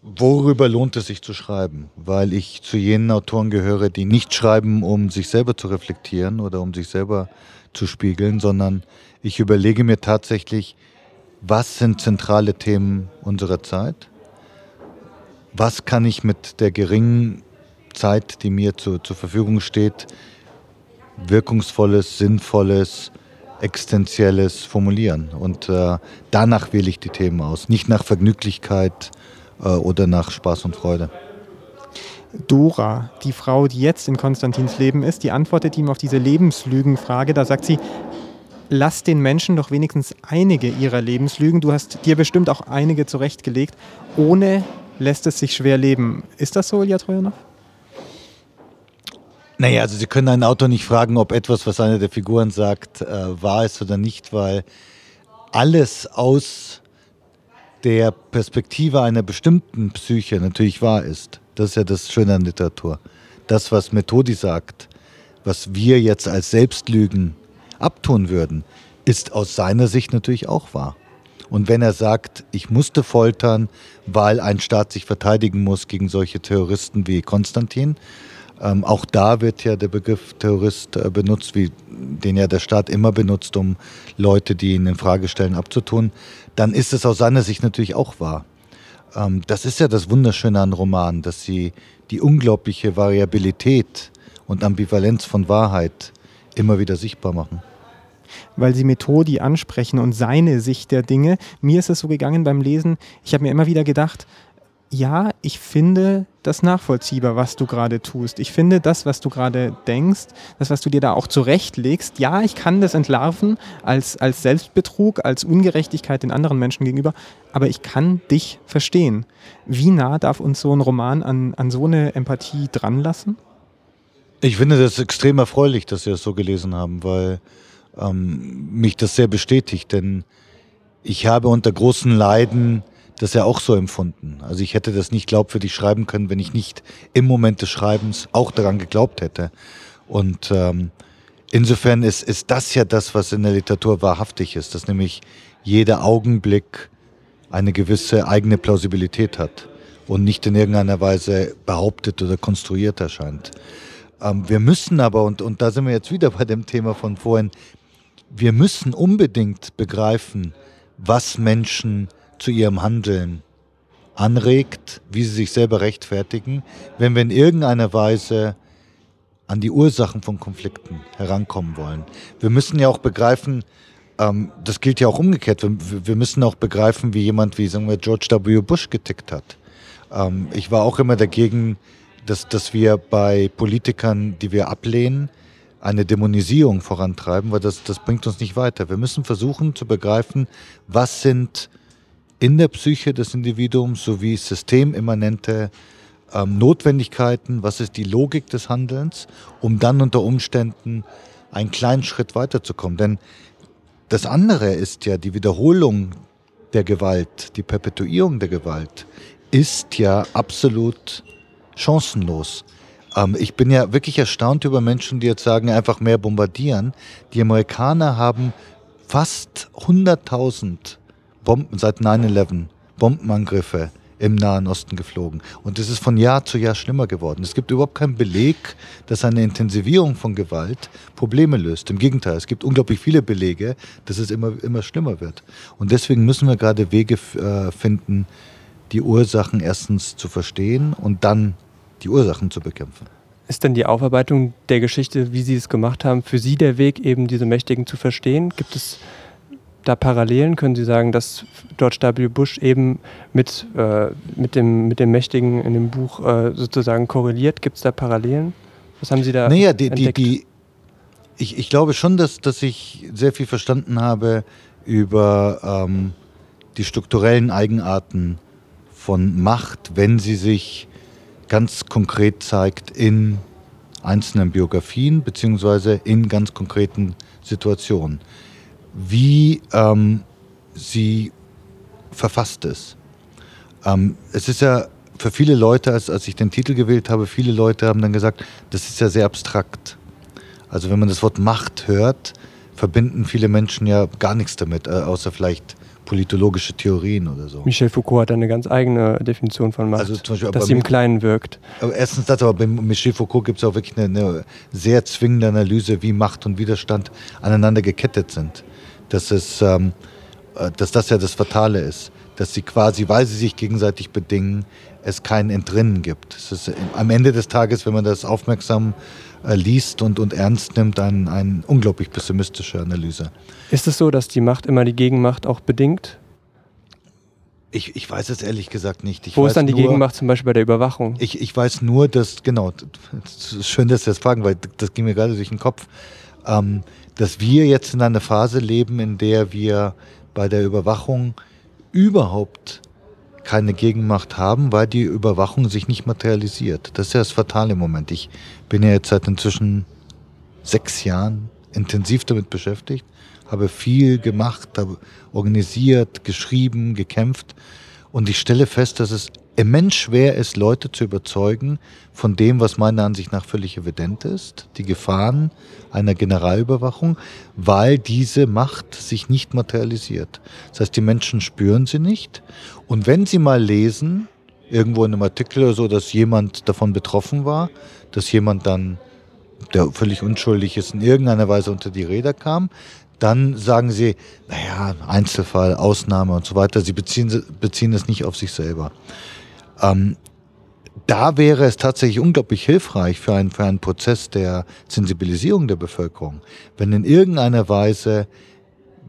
worüber lohnt es sich zu schreiben? Weil ich zu jenen Autoren gehöre, die nicht schreiben, um sich selber zu reflektieren oder um sich selber zu spiegeln, sondern ich überlege mir tatsächlich, was sind zentrale Themen unserer Zeit? Was kann ich mit der geringen Zeit, die mir zu, zur Verfügung steht, wirkungsvolles, sinnvolles, existenzielles formulieren? Und äh, danach wähle ich die Themen aus, nicht nach Vergnüglichkeit, äh, oder nach Spaß und Freude. Dora, die Frau, die jetzt in Konstantins Leben ist, die antwortet ihm auf diese Lebenslügenfrage. Da sagt sie, lass den Menschen doch wenigstens einige ihrer Lebenslügen. Du hast dir bestimmt auch einige zurechtgelegt. Ohne lässt es sich schwer leben. Ist das so, Ilya Trojanow? Naja, also Sie können einen Autor nicht fragen, ob etwas, was eine der Figuren sagt, äh, wahr ist oder nicht, weil alles aus der Perspektive einer bestimmten Psyche natürlich wahr ist. Das ist ja das Schöne an Literatur. Das, was Methodi sagt, was wir jetzt als Selbstlügen abtun würden, ist aus seiner Sicht natürlich auch wahr. Und wenn er sagt, ich musste foltern, weil ein Staat sich verteidigen muss gegen solche Terroristen wie Konstantin, ähm, auch da wird ja der Begriff Terrorist äh, benutzt, wie den ja der Staat immer benutzt, um Leute, die ihn in Frage stellen, abzutun, dann ist es aus seiner Sicht natürlich auch wahr. Ähm, das ist ja das Wunderschöne an Romanen, dass sie die unglaubliche Variabilität und Ambivalenz von Wahrheit immer wieder sichtbar machen weil sie Methodi ansprechen und seine Sicht der Dinge. Mir ist es so gegangen beim Lesen, ich habe mir immer wieder gedacht, ja, ich finde das nachvollziehbar, was du gerade tust. Ich finde das, was du gerade denkst, das, was du dir da auch zurechtlegst, ja, ich kann das entlarven als, als Selbstbetrug, als Ungerechtigkeit den anderen Menschen gegenüber, aber ich kann dich verstehen. Wie nah darf uns so ein Roman an, an so eine Empathie dranlassen? Ich finde das extrem erfreulich, dass Sie das so gelesen haben, weil ähm, mich das sehr bestätigt, denn ich habe unter großen Leiden das ja auch so empfunden. Also ich hätte das nicht glaubwürdig schreiben können, wenn ich nicht im Moment des Schreibens auch daran geglaubt hätte. Und ähm, insofern ist, ist das ja das, was in der Literatur wahrhaftig ist, dass nämlich jeder Augenblick eine gewisse eigene Plausibilität hat und nicht in irgendeiner Weise behauptet oder konstruiert erscheint. Ähm, wir müssen aber, und, und da sind wir jetzt wieder bei dem Thema von vorhin, wir müssen unbedingt begreifen, was Menschen zu ihrem Handeln anregt, wie sie sich selber rechtfertigen, wenn wir in irgendeiner Weise an die Ursachen von Konflikten herankommen wollen. Wir müssen ja auch begreifen, ähm, das gilt ja auch umgekehrt, wir, wir, müssen auch begreifen, wie jemand wie sagen wir, George W. Bush getickt hat. Ähm, ich war auch immer dagegen, dass, dass wir bei Politikern, die wir ablehnen, eine Dämonisierung vorantreiben, weil das, das bringt uns nicht weiter. Wir müssen versuchen zu begreifen, was sind in der Psyche des Individuums sowie systemimmanente ähm, Notwendigkeiten, was ist die Logik des Handelns, um dann unter Umständen einen kleinen Schritt weiterzukommen. Denn das andere ist ja die Wiederholung der Gewalt, die Perpetuierung der Gewalt, ist ja absolut chancenlos. Ähm, ich bin ja wirklich erstaunt über Menschen, die jetzt sagen, einfach mehr bombardieren. Die Amerikaner haben fast 100.000 Bomben seit 9-11, Bombenangriffe im Nahen Osten geflogen. Und es ist von Jahr zu Jahr schlimmer geworden. Es gibt überhaupt keinen Beleg, dass eine Intensivierung von Gewalt Probleme löst. Im Gegenteil, es gibt unglaublich viele Belege, dass es immer, immer schlimmer wird. Und deswegen müssen wir gerade Wege äh, finden, die Ursachen erstens zu verstehen und dann die Ursachen zu bekämpfen. Ist denn die Aufarbeitung der Geschichte, wie Sie es gemacht haben, für Sie der Weg, eben diese Mächtigen zu verstehen? Gibt es da Parallelen? Können Sie sagen, dass George W. Bush eben mit, äh, mit, dem, mit dem Mächtigen in dem Buch äh, sozusagen korreliert? Gibt es da Parallelen? Was haben Sie da naja, die, die, entdeckt? die, ich, ich glaube schon, dass, dass ich sehr viel verstanden habe über ähm, die strukturellen Eigenarten von Macht, wenn sie sich ganz konkret zeigt in einzelnen Biografien beziehungsweise in ganz konkreten Situationen. Wie ähm, sie verfasst ist. Ähm, es ist ja für viele Leute, als, als ich den Titel gewählt habe, viele Leute haben dann gesagt, das ist ja sehr abstrakt. Also wenn man das Wort Macht hört, verbinden viele Menschen ja gar nichts damit, äh, außer vielleicht politologische Theorien oder so. Michel Foucault hat eine ganz eigene Definition von Macht, Also zum Beispiel dass sie im Kleinen wirkt. Aber erstens das, aber bei Michel Foucault gibt es auch wirklich eine, eine sehr zwingende Analyse, wie Macht und Widerstand aneinander gekettet sind. Dass, es, ähm, äh, dass das ja das Fatale ist. Dass sie quasi, weil sie sich gegenseitig bedingen, es kein Entrinnen gibt. Es ist am Ende des Tages, wenn man das aufmerksam äh, liest und, und ernst nimmt, eine ein unglaublich pessimistische Analyse. Ist es so, dass die Macht immer die Gegenmacht auch bedingt? Ich, ich weiß es ehrlich gesagt nicht. Ich Wo ist dann die nur- Gegenmacht zum Beispiel bei der Überwachung? Ich, ich weiß nur, dass, genau, es ist schön, dass Sie das fragen, weil das ging mir gerade durch den Kopf, ähm, dass wir jetzt in einer Phase leben, in der wir bei der Überwachung überhaupt keine Gegenmacht haben, weil die Überwachung sich nicht materialisiert. Das ist ja das Fatale Moment. Ich bin ja jetzt seit inzwischen sechs Jahren intensiv damit beschäftigt, habe viel gemacht, habe organisiert, geschrieben, gekämpft und ich stelle fest, dass es immens schwer ist, Leute zu überzeugen von dem, was meiner Ansicht nach völlig evident ist, die Gefahren einer Generalüberwachung, weil diese Macht sich nicht materialisiert. Das heißt, die Menschen spüren sie nicht und wenn sie mal lesen, irgendwo in einem Artikel oder so, dass jemand davon betroffen war, dass jemand dann der völlig unschuldig ist, in irgendeiner Weise unter die Räder kam, dann sagen sie, naja, Einzelfall, Ausnahme und so weiter. Sie beziehen, beziehen es nicht auf sich selber. Ähm, da wäre es tatsächlich unglaublich hilfreich für einen, für einen Prozess der Sensibilisierung der Bevölkerung, wenn in irgendeiner Weise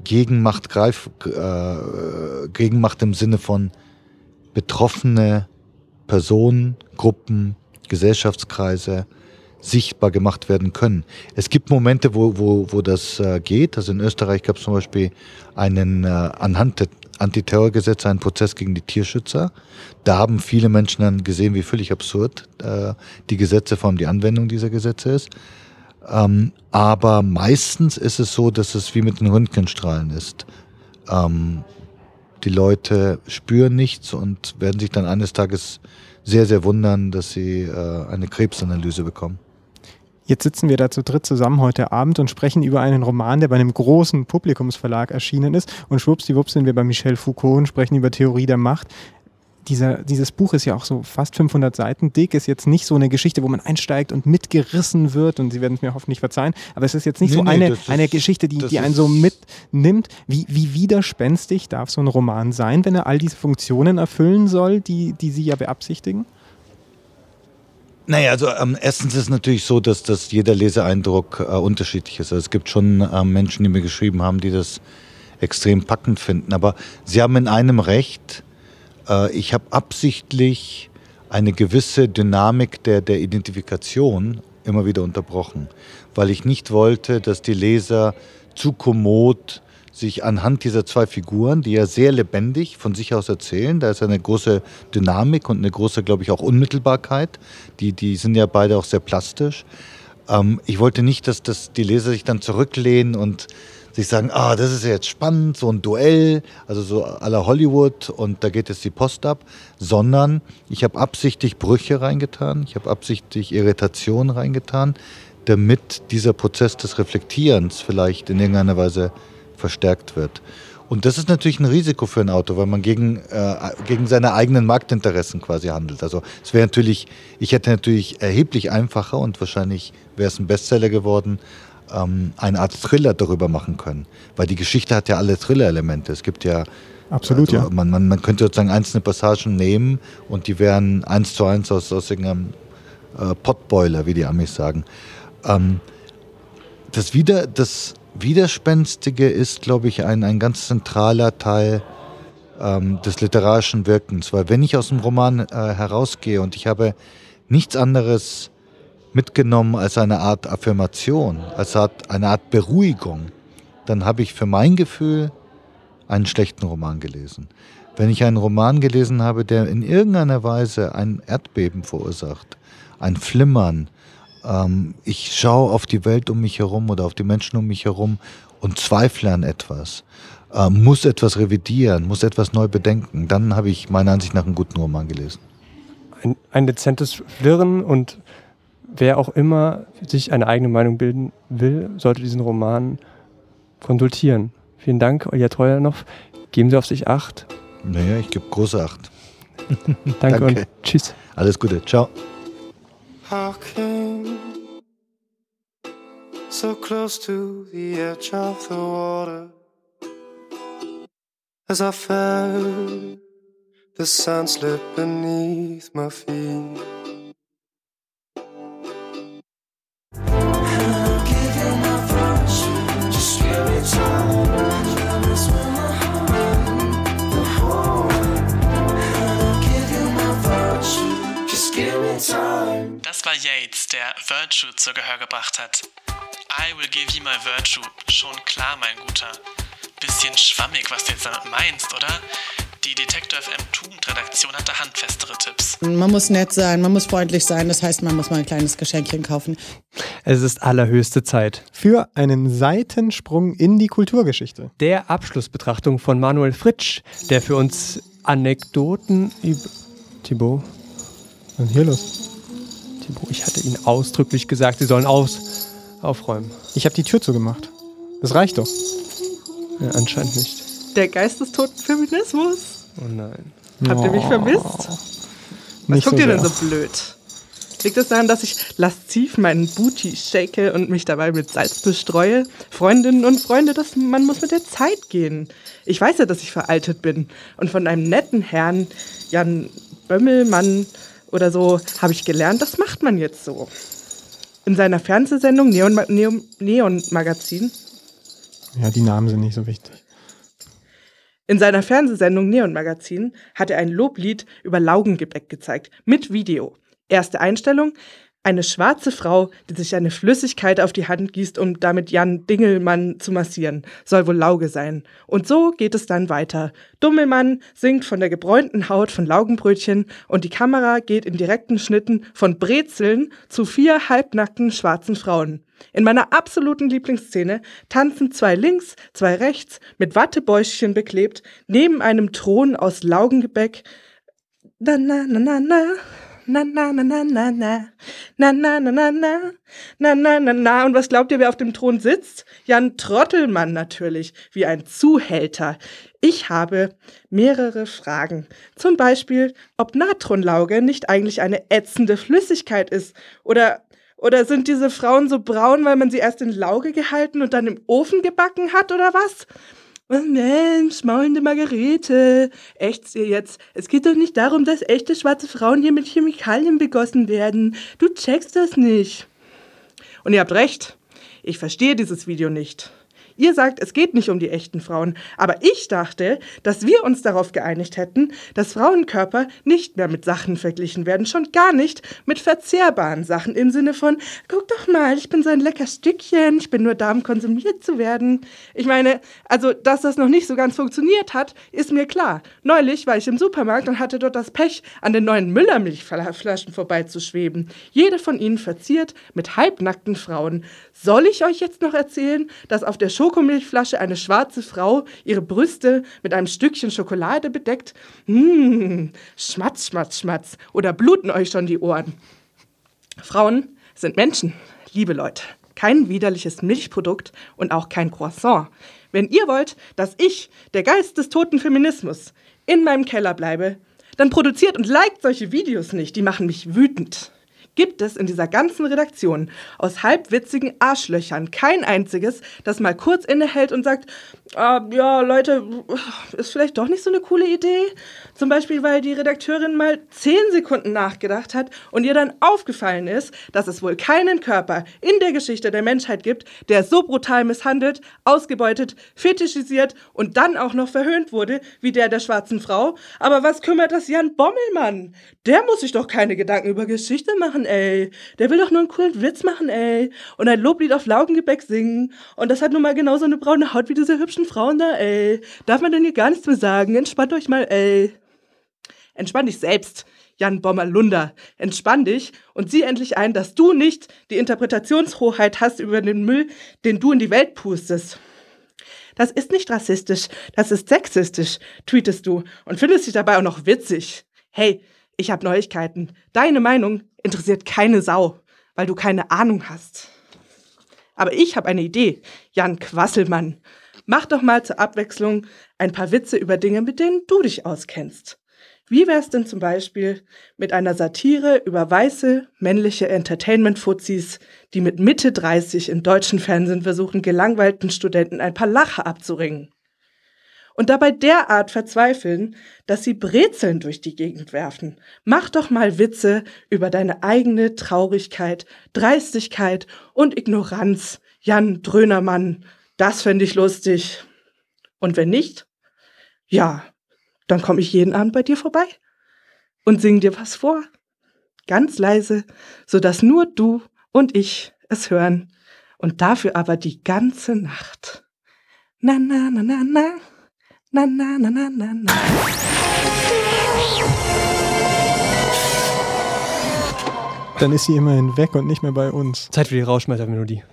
Gegenmacht, greif, äh, Gegenmacht im Sinne von betroffene Personen, Gruppen, Gesellschaftskreise sichtbar gemacht werden können. Es gibt Momente, wo, wo, wo das äh, geht. Also in Österreich gab es zum Beispiel einen äh, anhand des Antiterrorgesetzes einen Prozess gegen die Tierschützer. Da haben viele Menschen dann gesehen, wie völlig absurd äh, die Gesetze, vor allem die Anwendung dieser Gesetze ist. Ähm, aber meistens ist es so, dass es wie mit den Röntgenstrahlen ist. Ähm, die Leute spüren nichts und werden sich dann eines Tages sehr, sehr wundern, dass sie äh, eine Krebsanalyse bekommen. Jetzt sitzen wir da zu dritt zusammen heute Abend und sprechen über einen Roman, der bei einem großen Publikumsverlag erschienen ist. Und schwuppsdiwupps sind wir bei Michel Foucault und sprechen über Theorie der Macht. Dieser, dieses Buch ist ja auch so fast 500 Seiten dick, ist jetzt nicht so eine Geschichte, wo man einsteigt und mitgerissen wird und Sie werden es mir hoffentlich verzeihen, aber es ist jetzt nicht Nee, so nee, eine, das ist- eine Geschichte, die, die einen so mitnimmt. Wie, wie widerspenstig darf so ein Roman sein, wenn er all diese Funktionen erfüllen soll, die, die Sie ja beabsichtigen? Naja, also ähm, erstens ist es natürlich so, dass, dass jeder Leseeindruck äh, unterschiedlich ist. Also es gibt schon ähm, Menschen, die mir geschrieben haben, die das extrem packend finden. Aber sie haben in einem Recht, äh, ich habe absichtlich eine gewisse Dynamik der, der Identifikation immer wieder unterbrochen, weil ich nicht wollte, dass die Leser zu kommod sich anhand dieser zwei Figuren, die ja sehr lebendig von sich aus erzählen, da ist eine große Dynamik und eine große, glaube ich, auch Unmittelbarkeit. Die, die sind ja beide auch sehr plastisch. Ähm, ich wollte nicht, dass das die Leser sich dann zurücklehnen und sich sagen, ah, das ist ja jetzt spannend, so ein Duell, also so la Hollywood und da geht jetzt die Post ab, sondern ich habe absichtlich Brüche reingetan, ich habe absichtlich Irritation reingetan, damit dieser Prozess des Reflektierens vielleicht in irgendeiner Weise verstärkt wird. Und das ist natürlich ein Risiko für ein Auto, weil man gegen, äh, gegen seine eigenen Marktinteressen quasi handelt. Also es wäre natürlich, ich hätte natürlich erheblich einfacher und wahrscheinlich wäre es ein Bestseller geworden, ähm, eine Art Thriller darüber machen können. Weil die Geschichte hat ja alle Thriller-Elemente. Es gibt ja Absolut, also ja. Man, man, man könnte sozusagen einzelne Passagen nehmen und die wären eins zu eins aus, aus irgendeinem äh, Potboiler, wie die Amis sagen. Ähm, das, Wider, das Widerspenstige ist, glaube ich, ein, ein ganz zentraler Teil ähm, des literarischen Wirkens. Weil wenn ich aus dem Roman äh, herausgehe und ich habe nichts anderes mitgenommen als eine Art Affirmation, als eine Art Beruhigung, dann habe ich für mein Gefühl einen schlechten Roman gelesen. Wenn ich einen Roman gelesen habe, der in irgendeiner Weise ein Erdbeben verursacht, ein Flimmern, ähm, ich schaue auf die Welt um mich herum oder auf die Menschen um mich herum und zweifle an etwas, äh, muss etwas revidieren, muss etwas neu bedenken, dann habe ich meiner Ansicht nach einen guten Roman gelesen. Ein, ein dezentes Flirren und wer auch immer sich eine eigene Meinung bilden will, sollte diesen Roman konsultieren. Vielen Dank, Olja Treuer Geben Sie auf sich Acht. Naja, ich gebe große Acht. Danke, und tschüss. Alles Gute. Ciao. Came so close to the edge of the water as I felt the sand slip beneath my feet. Das war Yates, der Virtue zu Gehör gebracht hat. I will give you my virtue. Schon klar, mein Guter. Bisschen schwammig, was du jetzt damit meinst, oder? Die Detektor FM Tugendredaktion hatte handfestere Tipps. Man muss nett sein, man muss freundlich sein, das heißt, man muss mal ein kleines Geschenkchen kaufen. Es ist allerhöchste Zeit. Für einen Seitensprung in die Kulturgeschichte. Der Abschlussbetrachtung von Manuel Fritsch, der für uns Anekdoten über. Thibaut? Was ist hier los? Thibaut, ich hatte Ihnen ausdrücklich gesagt, Sie sollen aus aufräumen. Ich habe die Tür zugemacht. Das reicht doch. Ja, anscheinend nicht. Der geistestoten Feminismus. Oh nein. Habt ihr mich Oh. vermisst? Was Nicht guckt so ihr denn so blöd? Liegt es daran, dass ich lasziv meinen Booty shake und mich dabei mit Salz bestreue? Freundinnen und Freunde, das, man muss mit der Zeit gehen. Ich weiß ja, dass ich veraltet bin. Und von einem netten Herrn, Jan Bömmelmann oder so, habe ich gelernt, das macht man jetzt so. In seiner Fernsehsendung Neon, Ma- Neon, Neon Magazin Ja, die Namen sind nicht so wichtig. In seiner Fernsehsendung Neon Magazin hat er ein Loblied über Laugengebäck gezeigt, mit Video. Erste Einstellung, eine schwarze Frau, die sich eine Flüssigkeit auf die Hand gießt, um damit Jan Dingelmann zu massieren. Soll wohl Lauge sein. Und so geht es dann weiter. Dummelmann singt von der gebräunten Haut von Laugenbrötchen und die Kamera geht in direkten Schnitten von Brezeln zu vier halbnackten schwarzen Frauen. In meiner absoluten Lieblingsszene tanzen zwei links, zwei rechts, mit Wattebäuschen beklebt, neben einem Thron aus Laugengebäck. Na, na, na, na, na. Na, na, na, na, na, na. Na, na, na, na, na. Na, na, na, na. Und was glaubt ihr, wer auf dem Thron sitzt? Jan Trottelmann natürlich, wie ein Zuhälter. Ich habe mehrere Fragen. Zum Beispiel, ob Natronlauge nicht eigentlich eine ätzende Flüssigkeit ist. Oder, oder sind diese Frauen so braun, weil man sie erst in Lauge gehalten und dann im Ofen gebacken hat, oder was? Oh Mensch, maulende Margarete. Echt ihr jetzt? Es geht doch nicht darum, dass echte schwarze Frauen hier mit Chemikalien begossen werden. Du checkst das nicht. Und ihr habt recht. Ich verstehe dieses Video nicht. Ihr sagt, es geht nicht um die echten Frauen, aber ich dachte, dass wir uns darauf geeinigt hätten, dass Frauenkörper nicht mehr mit Sachen verglichen werden, schon gar nicht mit verzehrbaren Sachen im Sinne von, guck doch mal, ich bin so ein lecker Stückchen, ich bin nur da, um konsumiert zu werden. Ich meine, also, dass das noch nicht so ganz funktioniert hat, ist mir klar. Neulich war ich im Supermarkt und hatte dort das Pech, an den neuen Müllermilchflaschen vorbeizuschweben. Jede von ihnen verziert mit halbnackten Frauen. Soll ich euch jetzt noch erzählen, dass auf der Schokomilchflasche eine schwarze Frau ihre Brüste mit einem Stückchen Schokolade bedeckt? Mmh, schmatz, schmatz, schmatz. Oder bluten euch schon die Ohren? Frauen sind Menschen, liebe Leute. Kein widerliches Milchprodukt und auch kein Croissant. Wenn ihr wollt, dass ich, der Geist des toten Feminismus, in meinem Keller bleibe, dann produziert und liked solche Videos nicht. Die machen mich wütend gibt es in dieser ganzen Redaktion aus halbwitzigen Arschlöchern kein einziges, das mal kurz innehält und sagt, ah, ja, Leute, ist vielleicht doch nicht so eine coole Idee. Zum Beispiel, weil die Redakteurin mal zehn Sekunden nachgedacht hat und ihr dann aufgefallen ist, dass es wohl keinen Körper in der Geschichte der Menschheit gibt, der so brutal misshandelt, ausgebeutet, fetischisiert und dann auch noch verhöhnt wurde, wie der der schwarzen Frau. Aber was kümmert das Jan Bommelmann? Der muss sich doch keine Gedanken über Geschichte machen, ey. Der will doch nur einen coolen Witz machen, ey. Und ein Loblied auf Laugengebäck singen. Und das hat nun mal genauso eine braune Haut wie diese hübschen Frauen da, ey. Darf man denn hier gar nichts mehr sagen? Entspannt euch mal, ey. Entspann dich selbst, Jan Bommerlunder. Entspann dich und sieh endlich ein, dass du nicht die Interpretationshoheit hast über den Müll, den du in die Welt pustest. Das ist nicht rassistisch, das ist sexistisch, tweetest du und findest dich dabei auch noch witzig. Hey, ich habe Neuigkeiten. Deine Meinung interessiert keine Sau, weil du keine Ahnung hast. Aber ich habe eine Idee, Jan Quasselmann. Mach doch mal zur Abwechslung ein paar Witze über Dinge, mit denen du dich auskennst. Wie wär's denn zum Beispiel mit einer Satire über weiße, männliche Entertainment-Fuzis, die mit Mitte 30 im deutschen Fernsehen versuchen, gelangweilten Studenten ein paar Lacher abzuringen? Und dabei derart verzweifeln, dass sie Brezeln durch die Gegend werfen. Mach doch mal Witze über deine eigene Traurigkeit, Dreistigkeit und Ignoranz, Jan Drönermann. Das fände ich lustig. Und wenn nicht, ja, dann komme ich jeden Abend bei dir vorbei und sing dir was vor. Ganz leise, sodass nur du und ich es hören. Und dafür aber die ganze Nacht. Na, na, na, na, na. Na, na, na, na, na, na. Dann ist sie immerhin weg und nicht mehr bei uns. Zeit für die Rauschmeister-Melodie.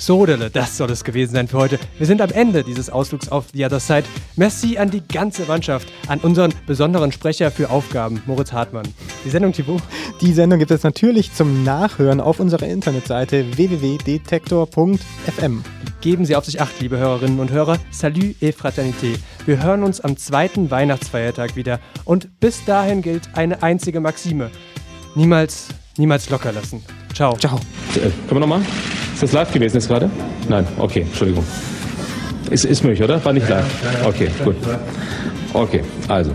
So, Delle, das soll es gewesen sein für heute. Wir sind am Ende dieses Ausflugs auf The Other Side. Merci an die ganze Mannschaft, an unseren besonderen Sprecher für Aufgaben, Moritz Hartmann. Die Sendung, Thibaut? Die Sendung gibt es natürlich zum Nachhören auf unserer Internetseite www.detektor.fm. Geben Sie auf sich acht, liebe Hörerinnen und Hörer. Salut et Fraternité. Wir hören uns am zweiten Weihnachtsfeiertag wieder. Und bis dahin gilt eine einzige Maxime. Niemals, niemals locker lassen. Ciao. Ciao. Äh, können wir nochmal? Ist das live gewesen jetzt gerade? Nein, okay, Entschuldigung. Ist, ist möglich, oder? War nicht live? Okay, gut. Okay, also.